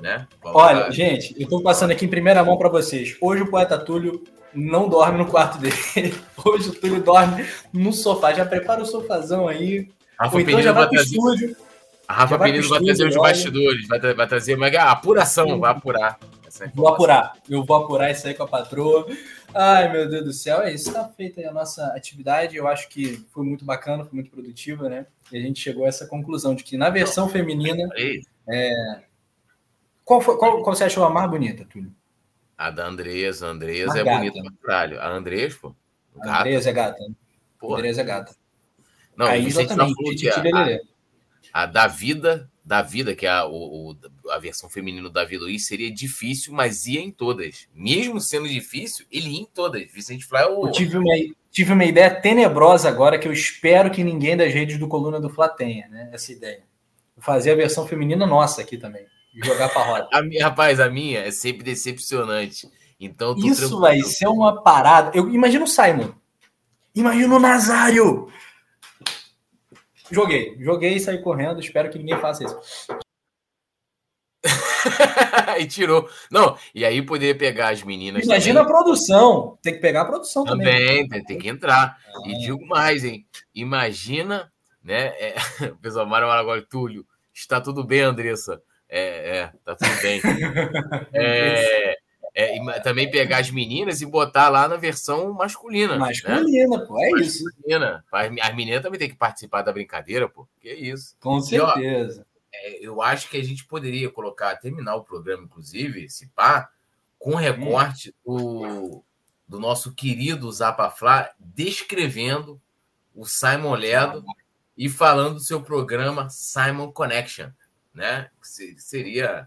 Né? Olha, gente, eu tô passando aqui em primeira mão para vocês. Hoje o poeta Túlio não dorme no quarto dele. Hoje o Túlio dorme no sofá. Já prepara o sofazão aí. Rafa Ou então já vai pro trazer... estúdio. A Rafa Penido vai, vai trazer os bastidores, vai, vai trazer uma apuração, vai apurar. Vou apurar. Eu vou apurar isso aí com a patroa. Ai, meu Deus do céu. É isso. Está feita a nossa atividade. Eu acho que foi muito bacana, foi muito produtiva, né? E a gente chegou a essa conclusão de que na versão feminina. É... Qual, foi, qual, qual você achou a mais bonita, Túlio? A da Andresa. A Andresa é gata. bonita pra caralho. A Andresa, pô. A Andresa é gata. Porra. A Andresa é gata. Não, a Isla também. A, a, da vida da vida, que é a, o, a versão feminina da Davi Luiz, seria difícil, mas ia em todas. Mesmo sendo difícil, ele ia em todas. Vicente Flá é o... Eu tive uma, tive uma ideia tenebrosa agora que eu espero que ninguém das redes do Coluna do Fla tenha, né? Essa ideia. Fazer a versão feminina nossa aqui também. E jogar pra roda. a minha, rapaz, a minha é sempre decepcionante. Então, Isso tranquilo. vai ser uma parada. Eu imagino o Simon. Imagina o Nazário. Joguei, joguei e saí correndo. Espero que ninguém faça isso. e tirou. Não, e aí poderia pegar as meninas. Imagina também. a produção. Tem que pegar a produção também. Também, tem que entrar. E digo mais, hein? Imagina, né? É, o pessoal Mário Maragoli, Túlio, está tudo bem, Andressa. É, é, tá tudo bem. é, é, e também pegar as meninas e botar lá na versão masculina. Né? Masculina, né? pô, é masculina. isso. As meninas também tem que participar da brincadeira, pô. Que é isso. Com certeza. E, ó, é, eu acho que a gente poderia colocar, terminar o programa, inclusive, se pá, com recorte do, do nosso querido Zapaflá descrevendo o Simon Ledo e falando do seu programa Simon Connection, né? Seria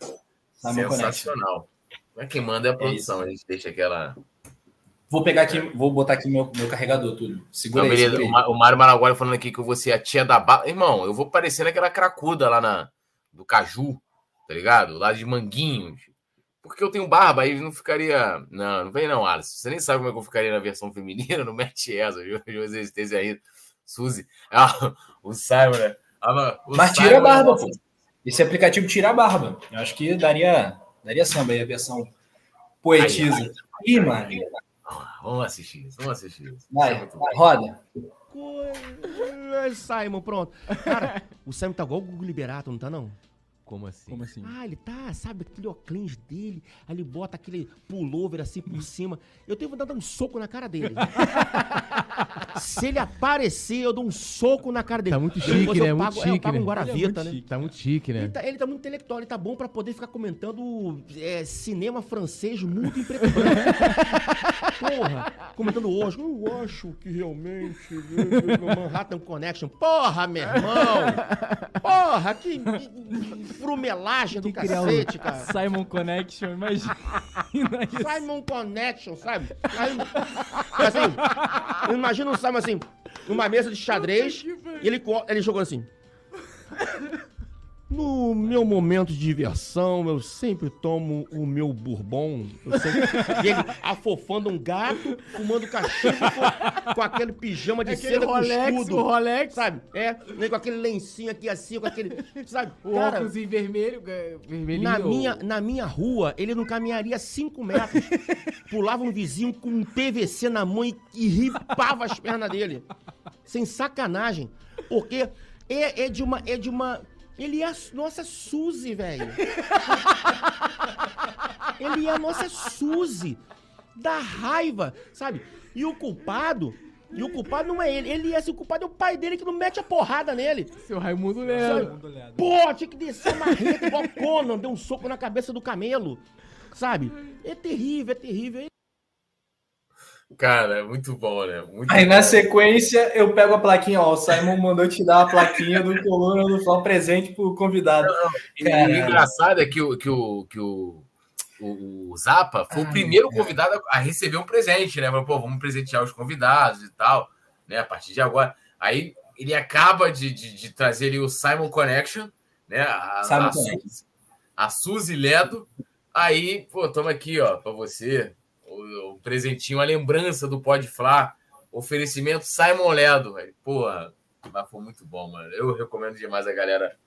Simon sensacional. Connection. É quem manda é a é produção, é a gente deixa aquela. Vou pegar aqui, vou botar aqui meu, meu carregador, tudo. Segura Não, aí, beleza. Segura aí. O Mário Maragoli falando aqui que vou ser a tia da bala. Irmão, eu vou parecer aquela cracuda lá na, do Caju, tá ligado? Lá de Manguinhos. Porque eu tenho barba, aí não ficaria. Não, não vem não, Alisson. Você nem sabe como é que eu ficaria na versão feminina, não mete essa, viu? José Estese aí. Suzy. Ah, o Simon, né? Ah, Mas tira a barba, pô. Esse aplicativo tira a barba. Eu acho que daria Daria samba aí a versão poetiza. Ih, mano. Vamos assistir isso, vamos assistir isso. Vai, vai roda. Simon, pronto. Cara, o Simon tá igual o Google Liberato, não tá não? Como assim? Como assim? Ah, ele tá, sabe, aquele óculos dele, aí ele bota aquele pullover assim por cima. Eu tenho vontade de dar um soco na cara dele. Se ele aparecer, eu dou um soco na cara dele. Tá muito chique, né? Eu pago, muito chique, é, eu pago né? um Guaravita, é né? Chique, tá muito chique, né? Ele tá, ele tá, muito intelectual, ele tá bom pra poder ficar comentando é, cinema francês muito em preto Porra, comentando hoje. Eu acho que realmente Manhattan Connection. Porra, meu irmão! Porra, que frumelagem do cacete, cara. Simon Connection, imagina isso. Simon Connection, sabe? Assim, imagina o Simon assim, numa mesa de xadrez, e ele, ele jogou assim. No meu momento de diversão, eu sempre tomo o meu bourbon. Sempre... e ele afofando um gato, fumando cachimbo com, com aquele pijama de é seda Rolex, com escudo. O Rolex. Sabe? É, nem com aquele lencinho aqui assim, com aquele... Sabe? O Cara, óculos em vermelho, vermelhinho. Na minha, na minha rua, ele não caminharia 5 metros. Pulava um vizinho com um PVC na mão e, e ripava as pernas dele. Sem sacanagem. Porque é, é de uma... É de uma ele é a nossa Suzy, velho. Ele é a nossa Suzy. Da raiva, sabe? E o culpado. E o culpado não é ele. Ele é, assim, o culpado é o pai dele que não mete a porrada nele. Seu Raimundo Leandro. Pô, tinha que descer a marreta igual Conan, deu um soco na cabeça do camelo. Sabe? É terrível, é terrível. Cara, é muito bom, né? Muito Aí bom. na sequência eu pego a plaquinha, ó. O Simon mandou te dar a plaquinha do Coluna do Fla presente pro convidado. Não, não. O engraçado é que o, que o, que o, o, o Zapa foi Ai, o primeiro cara. convidado a receber um presente, né? Falou, pô, vamos presentear os convidados e tal, né? A partir de agora. Aí ele acaba de, de, de trazer ali o Simon Connection, né? A, Simon a, Suzy, a Suzy Ledo. Aí, pô, toma aqui, ó, para você o, presentinho, a lembrança do Pode Flá, oferecimento Simon Ledo. Véio. Porra, mas foi muito bom, mano. Eu recomendo demais a galera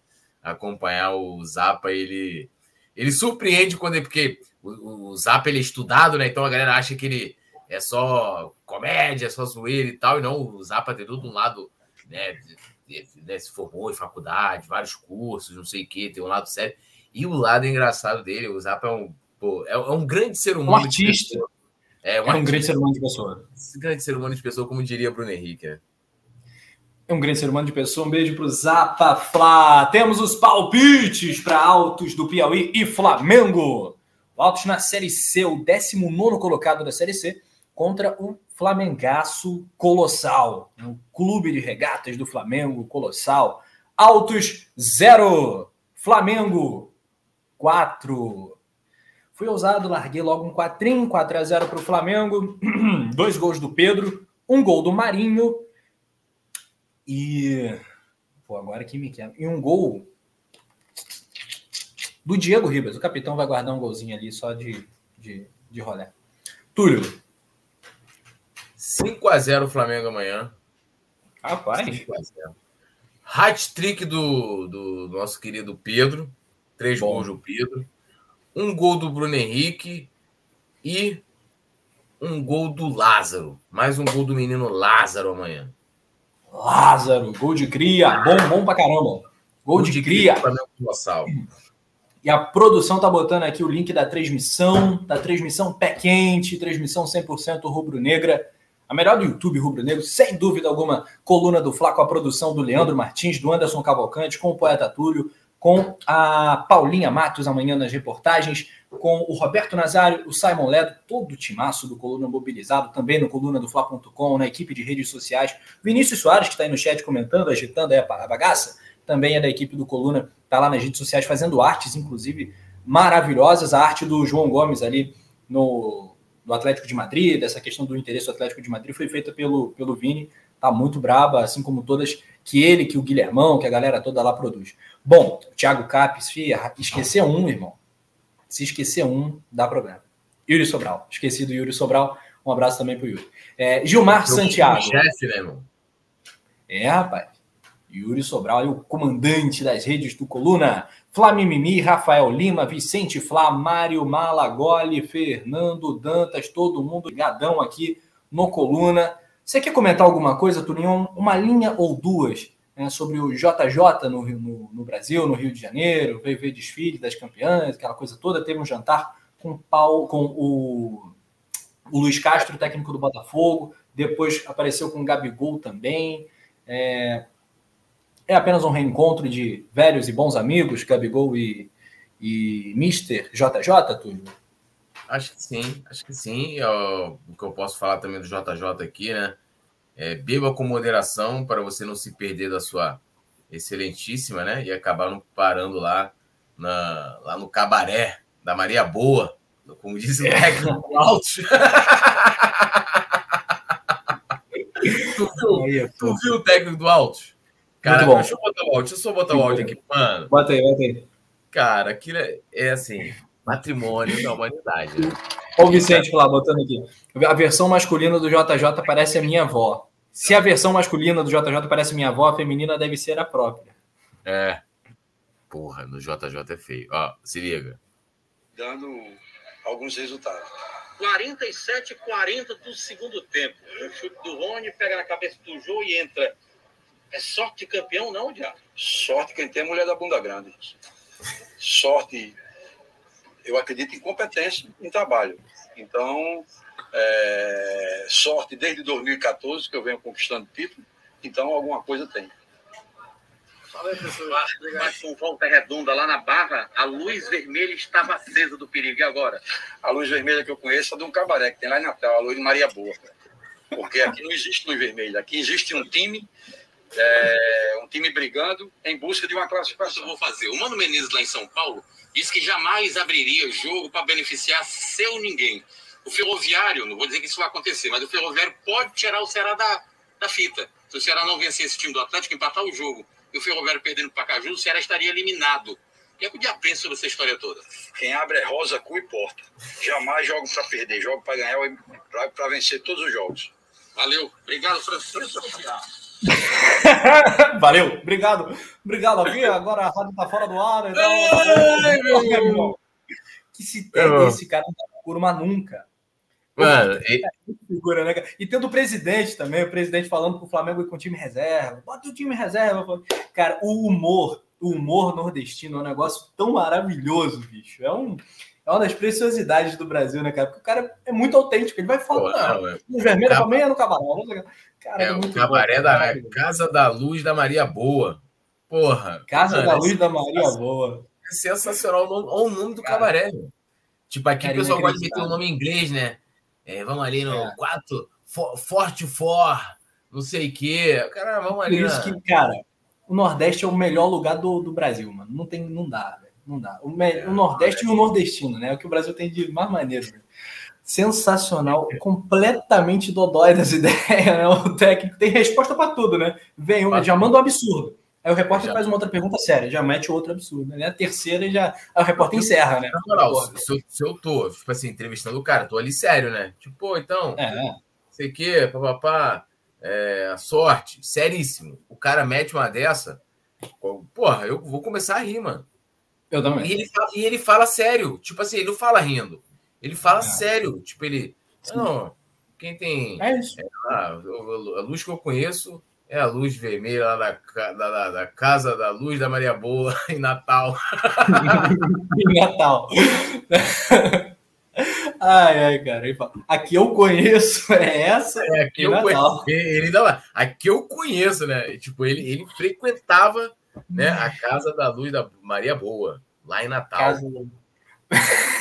acompanhar o Zapa. Ele, ele surpreende quando é porque o, o Zapa ele é estudado, né? Então a galera acha que ele é só comédia, é só zoeira e tal. E não, o Zapa tem tudo um lado, né? né se formou em faculdade, vários cursos, não sei o que, tem um lado sério. E o lado engraçado dele, o Zapa é um, pô, é, é um grande ser humano. Um artista. É, um, é um grande ser humano de pessoa. Um grande ser humano de pessoa, como diria Bruno Henrique. Né? É um grande ser humano de pessoa. Um beijo pro Zapa Flá. Temos os palpites para Altos do Piauí e Flamengo. O Altos na Série C, o 19 colocado da Série C, contra o Flamengaço Colossal. O clube de regatas do Flamengo Colossal. Altos 0, Flamengo 4. Fui ousado, larguei logo um 4 4 a 0 para o Flamengo. Dois gols do Pedro, um gol do Marinho e. Pô, agora que me quer. E um gol do Diego Ribas. O capitão vai guardar um golzinho ali só de, de, de rolé. Túlio. 5 a 0 Flamengo amanhã. Rapaz. 5 a 0 Hat-trick do, do nosso querido Pedro. Três Bom. gols do Pedro um gol do Bruno Henrique e um gol do Lázaro. Mais um gol do menino Lázaro amanhã. Lázaro, gol de cria, bom, bom pra caramba. Gol, gol de, de cria. cria e a produção tá botando aqui o link da transmissão, da transmissão pé quente, transmissão 100% rubro-negra. A melhor do YouTube rubro-negro, sem dúvida alguma, coluna do Fla com a produção do Leandro Martins, do Anderson Cavalcante, com o poeta Túlio, com a Paulinha Matos amanhã nas reportagens, com o Roberto Nazário, o Simon Ledo, todo o timaço do Coluna Mobilizado, também no coluna do Fla.com, na equipe de redes sociais. Vinícius Soares, que está aí no chat comentando, agitando aí a bagaça, também é da equipe do Coluna, está lá nas redes sociais fazendo artes, inclusive maravilhosas. A arte do João Gomes ali no, no Atlético de Madrid, dessa questão do interesse do Atlético de Madrid, foi feita pelo, pelo Vini, tá muito braba, assim como todas que ele, que o Guilhermão, que a galera toda lá produz. Bom, Thiago Capes, fia, esquecer um, irmão. Se esquecer um, dá problema. Yuri Sobral. Esqueci do Yuri Sobral. Um abraço também pro Yuri. É, Gilmar Eu Santiago. Chefe, né, irmão? É, rapaz. Yuri Sobral, o comandante das redes do Coluna. Flamimimi, Rafael Lima, Vicente Flá, Mário Malagoli, Fernando Dantas, todo mundo ligadão aqui no Coluna. Você quer comentar alguma coisa, Turinho? Uma linha ou duas né, sobre o JJ no, no, no, Brasil, no Rio de Janeiro, veio ver desfile das campeãs, aquela coisa toda. Teve um jantar com, Paulo, com o, o Luiz Castro, técnico do Botafogo. Depois apareceu com o Gabigol também. É, é apenas um reencontro de velhos e bons amigos, Gabigol e, e Mister JJ, Túlio? Acho que sim, acho que sim. o que eu posso falar também do JJ aqui, né? É, beba com moderação para você não se perder da sua excelentíssima, né? E acabar não parando lá, na, lá no cabaré da Maria Boa, como diz o é. técnico alto. tu, viu, tu viu o técnico do alto? Cara, deixa eu botar o áudio, deixa eu só botar o áudio aqui, mano. Bota aí, bota aí. Cara, aquilo é, é assim, matrimônio da humanidade. Né? Olha o Vicente lá, botando aqui. A versão masculina do JJ parece a minha avó. Se a versão masculina do JJ parece minha avó, a feminina deve ser a própria. É. Porra, no JJ é feio. Ó, se liga. Dando alguns resultados. 47 40 do segundo tempo. O chute do Rony pega na cabeça do Jô e entra. É sorte de campeão, não, Diabo? Sorte quem tem é mulher da bunda grande. Sorte. Eu acredito em competência em trabalho. Então, é, sorte desde 2014 que eu venho conquistando título, então alguma coisa tem. Fala aí, professor. Mas com volta redonda lá na barra, a luz vermelha estava acesa do perigo. E agora? A luz vermelha que eu conheço é de um cabaré que tem lá em Natal, a luz Maria Boa. Porque aqui não existe luz vermelha. Aqui existe um time, é, um time brigando em busca de uma classificação. Eu vou fazer. O Mano Menezes lá em São Paulo disse que jamais abriria jogo para beneficiar seu ninguém. O Ferroviário, não vou dizer que isso vai acontecer, mas o Ferroviário pode tirar o Ceará da, da fita. Se o Ceará não vencer esse time do Atlético, empatar o jogo e o Ferroviário perdendo para Caju, o Ceará estaria eliminado. O que é que o dia pensa sobre essa história toda? Quem abre é rosa, cu e porta. Jamais jogo para perder, jogo para ganhar e para vencer todos os jogos. Valeu. Obrigado, Francisco. Valeu, obrigado. Obrigado aqui. Agora a rádio tá fora do ar. Então... Ai, meu. Que se tem Meu. esse cara não tá procura, mas nunca. Mano, e- Figura, né? E tendo o presidente também, o presidente falando pro Flamengo ir com o time reserva. Bota o time reserva. Cara, o humor, o humor nordestino é um negócio tão maravilhoso, bicho. É, um, é uma das preciosidades do Brasil, né, cara? Porque o cara é muito autêntico. Ele vai pô, falar, não, é- no vermelho Cab- também é no cabarão. Cara, é o muito cabaré bom, da cara. Casa da Luz da Maria Boa. Porra. Casa mano, da é Luz da Maria Boa. É sensacional. o nome- o nome do Cara. cabaré. meu. Tipo, aqui Cara, o pessoal gosta de meter o nome em inglês, né? É, vamos ali no É. 4, Forte For, não sei o quê. Cara, vamos Por ali. isso na- que, cara, o Nordeste é o melhor lugar do, do Brasil, mano. Não tem, não dá, velho. Não dá. O, me- o Nordeste e o Nordestino, né? É o que o Brasil tem de mais maneiro. velho. Sensacional, completamente dodói das ideias, né? O técnico tem resposta pra tudo, né? Vem um, já manda um absurdo. Aí o repórter Já. faz uma outra pergunta séria, já mete outro absurdo, né? A terceira e já. Aí o repórter encerra, né? Na moral, se, eu, se eu tô, tipo assim, entrevistando o cara, tô ali sério, né? Tipo, pô, então, É, é. sei o quê, papapá, é, sorte, seríssimo. O cara mete uma dessa, porra, eu vou começar a rir, mano. Eu E também. ele, fala, e ele fala sério, tipo assim, ele não fala rindo. Ele fala É. sério, tipo, ele. Não, quem tem. É isso. Ah, a luz que eu conheço é a luz vermelha lá da, da, da- Casa da Luz da Maria Boa, em Natal. em Natal. ai, ai, cara. Aqui eu conheço, é essa. É, aqui eu Natal. conheço. Ele lá. Aqui eu conheço, né? Tipo, ele, ele frequentava né, a Casa da Luz da Maria Boa, lá em Natal. Casa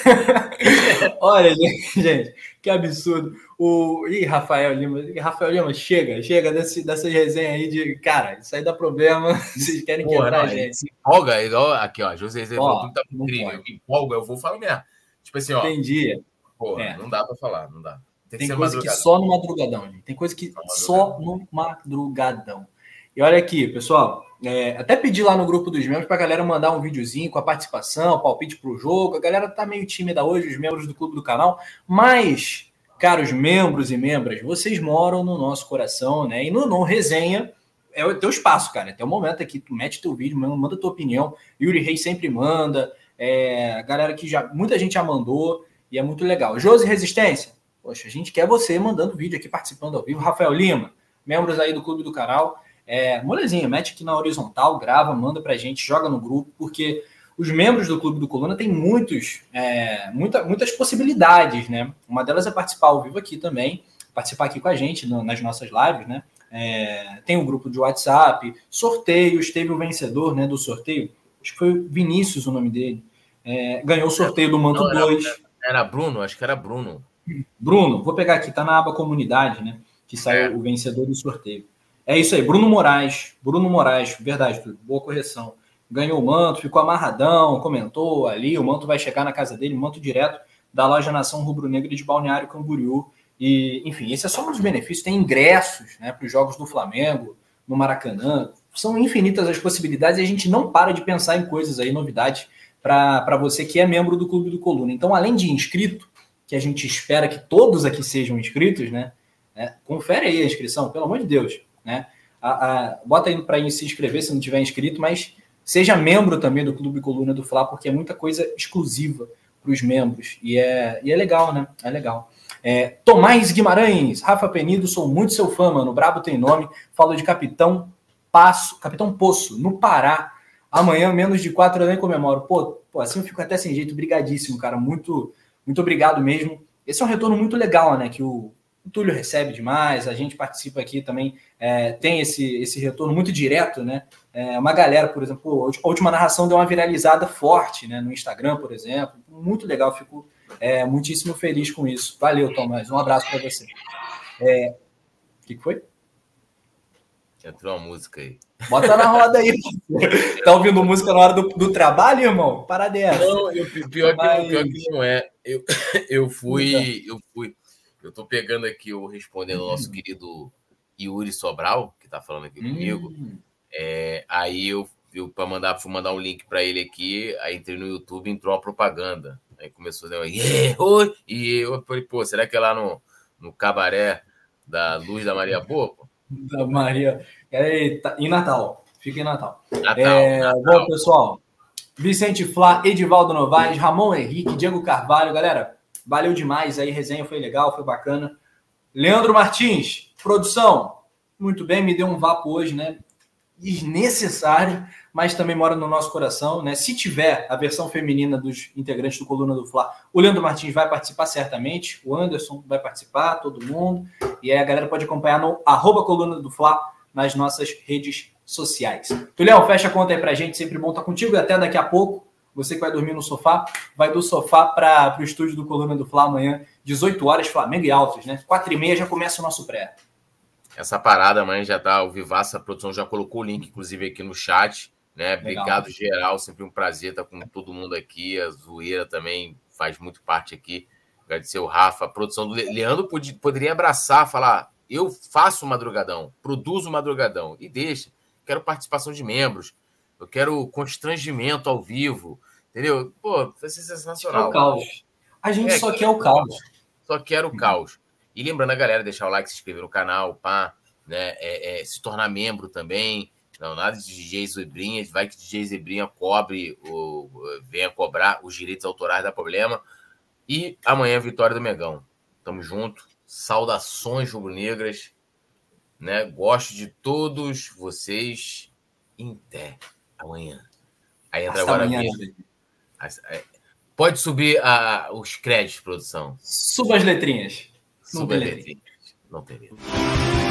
Olha, gente, que absurdo. O... Ih, Rafael Lima, Rafael Lima, chega, chega desse, dessas resenhas aí de. Cara, isso aí dá problema. Vocês querem Porra, quebrar não, a gente. se empolga, igual aqui, ó. José Zé falou tá incrível. Eu empolgo, eu vou falar mesmo. Tipo assim, ó, Entendi. porra, É. não dá pra falar, não dá. Tem Tem coisa que só no madrugadão, gente. Tem coisa que só no madrugadão. E olha aqui, pessoal, é, até pedi lá no grupo dos membros pra galera mandar um videozinho com a participação, palpite pro jogo. A galera tá meio tímida hoje, os membros do clube do canal, mas, caros membros e membras, vocês moram no nosso coração, né? E no resenha é o teu espaço, cara. Até o momento aqui, tu mete teu vídeo, manda tua opinião. Yuri Reis sempre manda. É, a galera que já. Muita gente já mandou e é muito legal. Josi Resistência, poxa, a gente quer você mandando vídeo aqui, participando ao vivo. Rafael Lima, membros aí do Clube do Canal. É, molezinha, mete aqui na horizontal, grava, manda pra gente, joga no grupo, porque os membros do Clube do Coluna têm muitos, é, muita, muitas possibilidades, né? Uma delas é participar ao vivo aqui também, participar aqui com a gente no- nas nossas lives, né? É, tem um grupo de WhatsApp, sorteios, teve o vencedor né, do sorteio, acho que foi Vinícius o nome dele, é, ganhou o sorteio do Manto Não, era- 2. Era Bruno? Acho que era Bruno. Bruno, vou pegar aqui, tá na aba comunidade, né? Que saiu É. o vencedor do sorteio. É isso aí, Bruno Moraes. Bruno Moraes, verdade, tudo. Boa correção. Ganhou o manto, ficou amarradão, comentou ali. O manto vai chegar na casa dele, manto direto da loja Nação Rubro Negra de Balneário Camboriú. E, enfim, esse é só um dos benefícios. Tem ingressos né, para os jogos do Flamengo, no Maracanã. São infinitas as possibilidades e a gente não para de pensar em coisas aí, novidades, para você que é membro do Clube do Coluna. Então, além de inscrito, que a gente espera que todos aqui sejam inscritos, né? É, confere aí a inscrição, pelo amor de Deus, né? A, a- bota aí para se inscrever se não tiver inscrito, mas seja membro também do Clube Coluna do Fla, porque é muita coisa exclusiva para os membros e é, e é legal, né? É legal. É, Tomás Guimarães, Rafa Penido, sou muito seu fã, mano. Brabo tem nome. Falo de Capitão Passo, Capitão Poço, no Pará. Amanhã, menos de quatro, eu nem comemoro. Pô, pô, assim eu fico até sem jeito. Brigadíssimo, cara. Muito, muito obrigado mesmo. Esse é um retorno muito legal, né? Que o, o Túlio recebe demais, a gente participa aqui também, é, tem esse, esse retorno muito direto, né? É, uma galera, por exemplo, a última narração deu uma viralizada forte, né? No Instagram, por exemplo. Muito legal, fico é, muitíssimo feliz com isso. Valeu, Tomás. Um abraço para você. É, O que que foi? Entrou uma música aí. Bota na roda aí. tá ouvindo música na hora do, do trabalho, irmão? Parada é essa. Não, eu, pior, que, Mas- pior que não é. Eu, eu fui. Eu fui. Eu tô pegando aqui o respondendo ao nosso querido Yuri Sobral, que que tá falando aqui comigo. Hum, É, aí eu, eu para mandar, fui mandar um link para ele aqui, aí entrei no YouTube e entrou a propaganda. Aí começou a dizer, yeah! E eu falei, pô, será que é lá no, no cabaré da Luz da Maria Boa? pô? da Maria. Eita, em Natal. Fica em Natal. Natal, É, Natal. Bom, pessoal. Vicente Flá, Edivaldo Novaes, Ramon Henrique, Diego Carvalho. Galera, valeu demais aí. Resenha foi legal, foi bacana. Leandro Martins, produção. Muito bem, me deu um vapo hoje, né? Desnecessário, mas também mora no nosso coração, né? Se tiver a versão feminina dos integrantes do Coluna do Fla, o Leandro Martins vai participar certamente, o Anderson vai participar, todo mundo. E aí a galera pode acompanhar no arroba Coluna do Fla nas nossas redes sociais. Tulião, fecha a conta aí pra gente, sempre bom estar contigo e até daqui a pouco. Você que vai dormir no sofá, vai do sofá para o estúdio do Coluna do Fla amanhã, 18 horas, Flamengo e Altos, né? 4 e meia já começa o nosso pré. Essa parada amanhã já tá ao vivaço, a produção já colocou o link, inclusive, aqui no chat. Né? Obrigado, geral. Sempre um prazer estar com todo mundo aqui. A zoeira também faz muito parte aqui. Agradecer o Rafa, a produção do Le- Leandro pod- poderia abraçar, falar: eu faço o madrugadão, produzo o madrugadão e deixa. Quero participação de membros, eu quero constrangimento ao vivo, entendeu? Pô, vai ser É o sensacional. caos. A gente É, só quer o caos. Só quero o caos. E lembrando a galera, deixar o like, se inscrever no canal, pá, né? É, é, se tornar membro também. Não, nada de DJ Zebrinha. Vai que DJ Zebrinha cobre, o, venha cobrar os direitos autorais, dá problema. E amanhã, vitória do Megão. Tamo junto. Saudações rubro-negras. Né? Gosto de todos vocês. Em Até amanhã. Aí entra Hasta agora a amanhã, é, Pode subir a- os créditos, produção. Suba as letrinhas. Não Suba tem a letrinha. Não tem letrinha.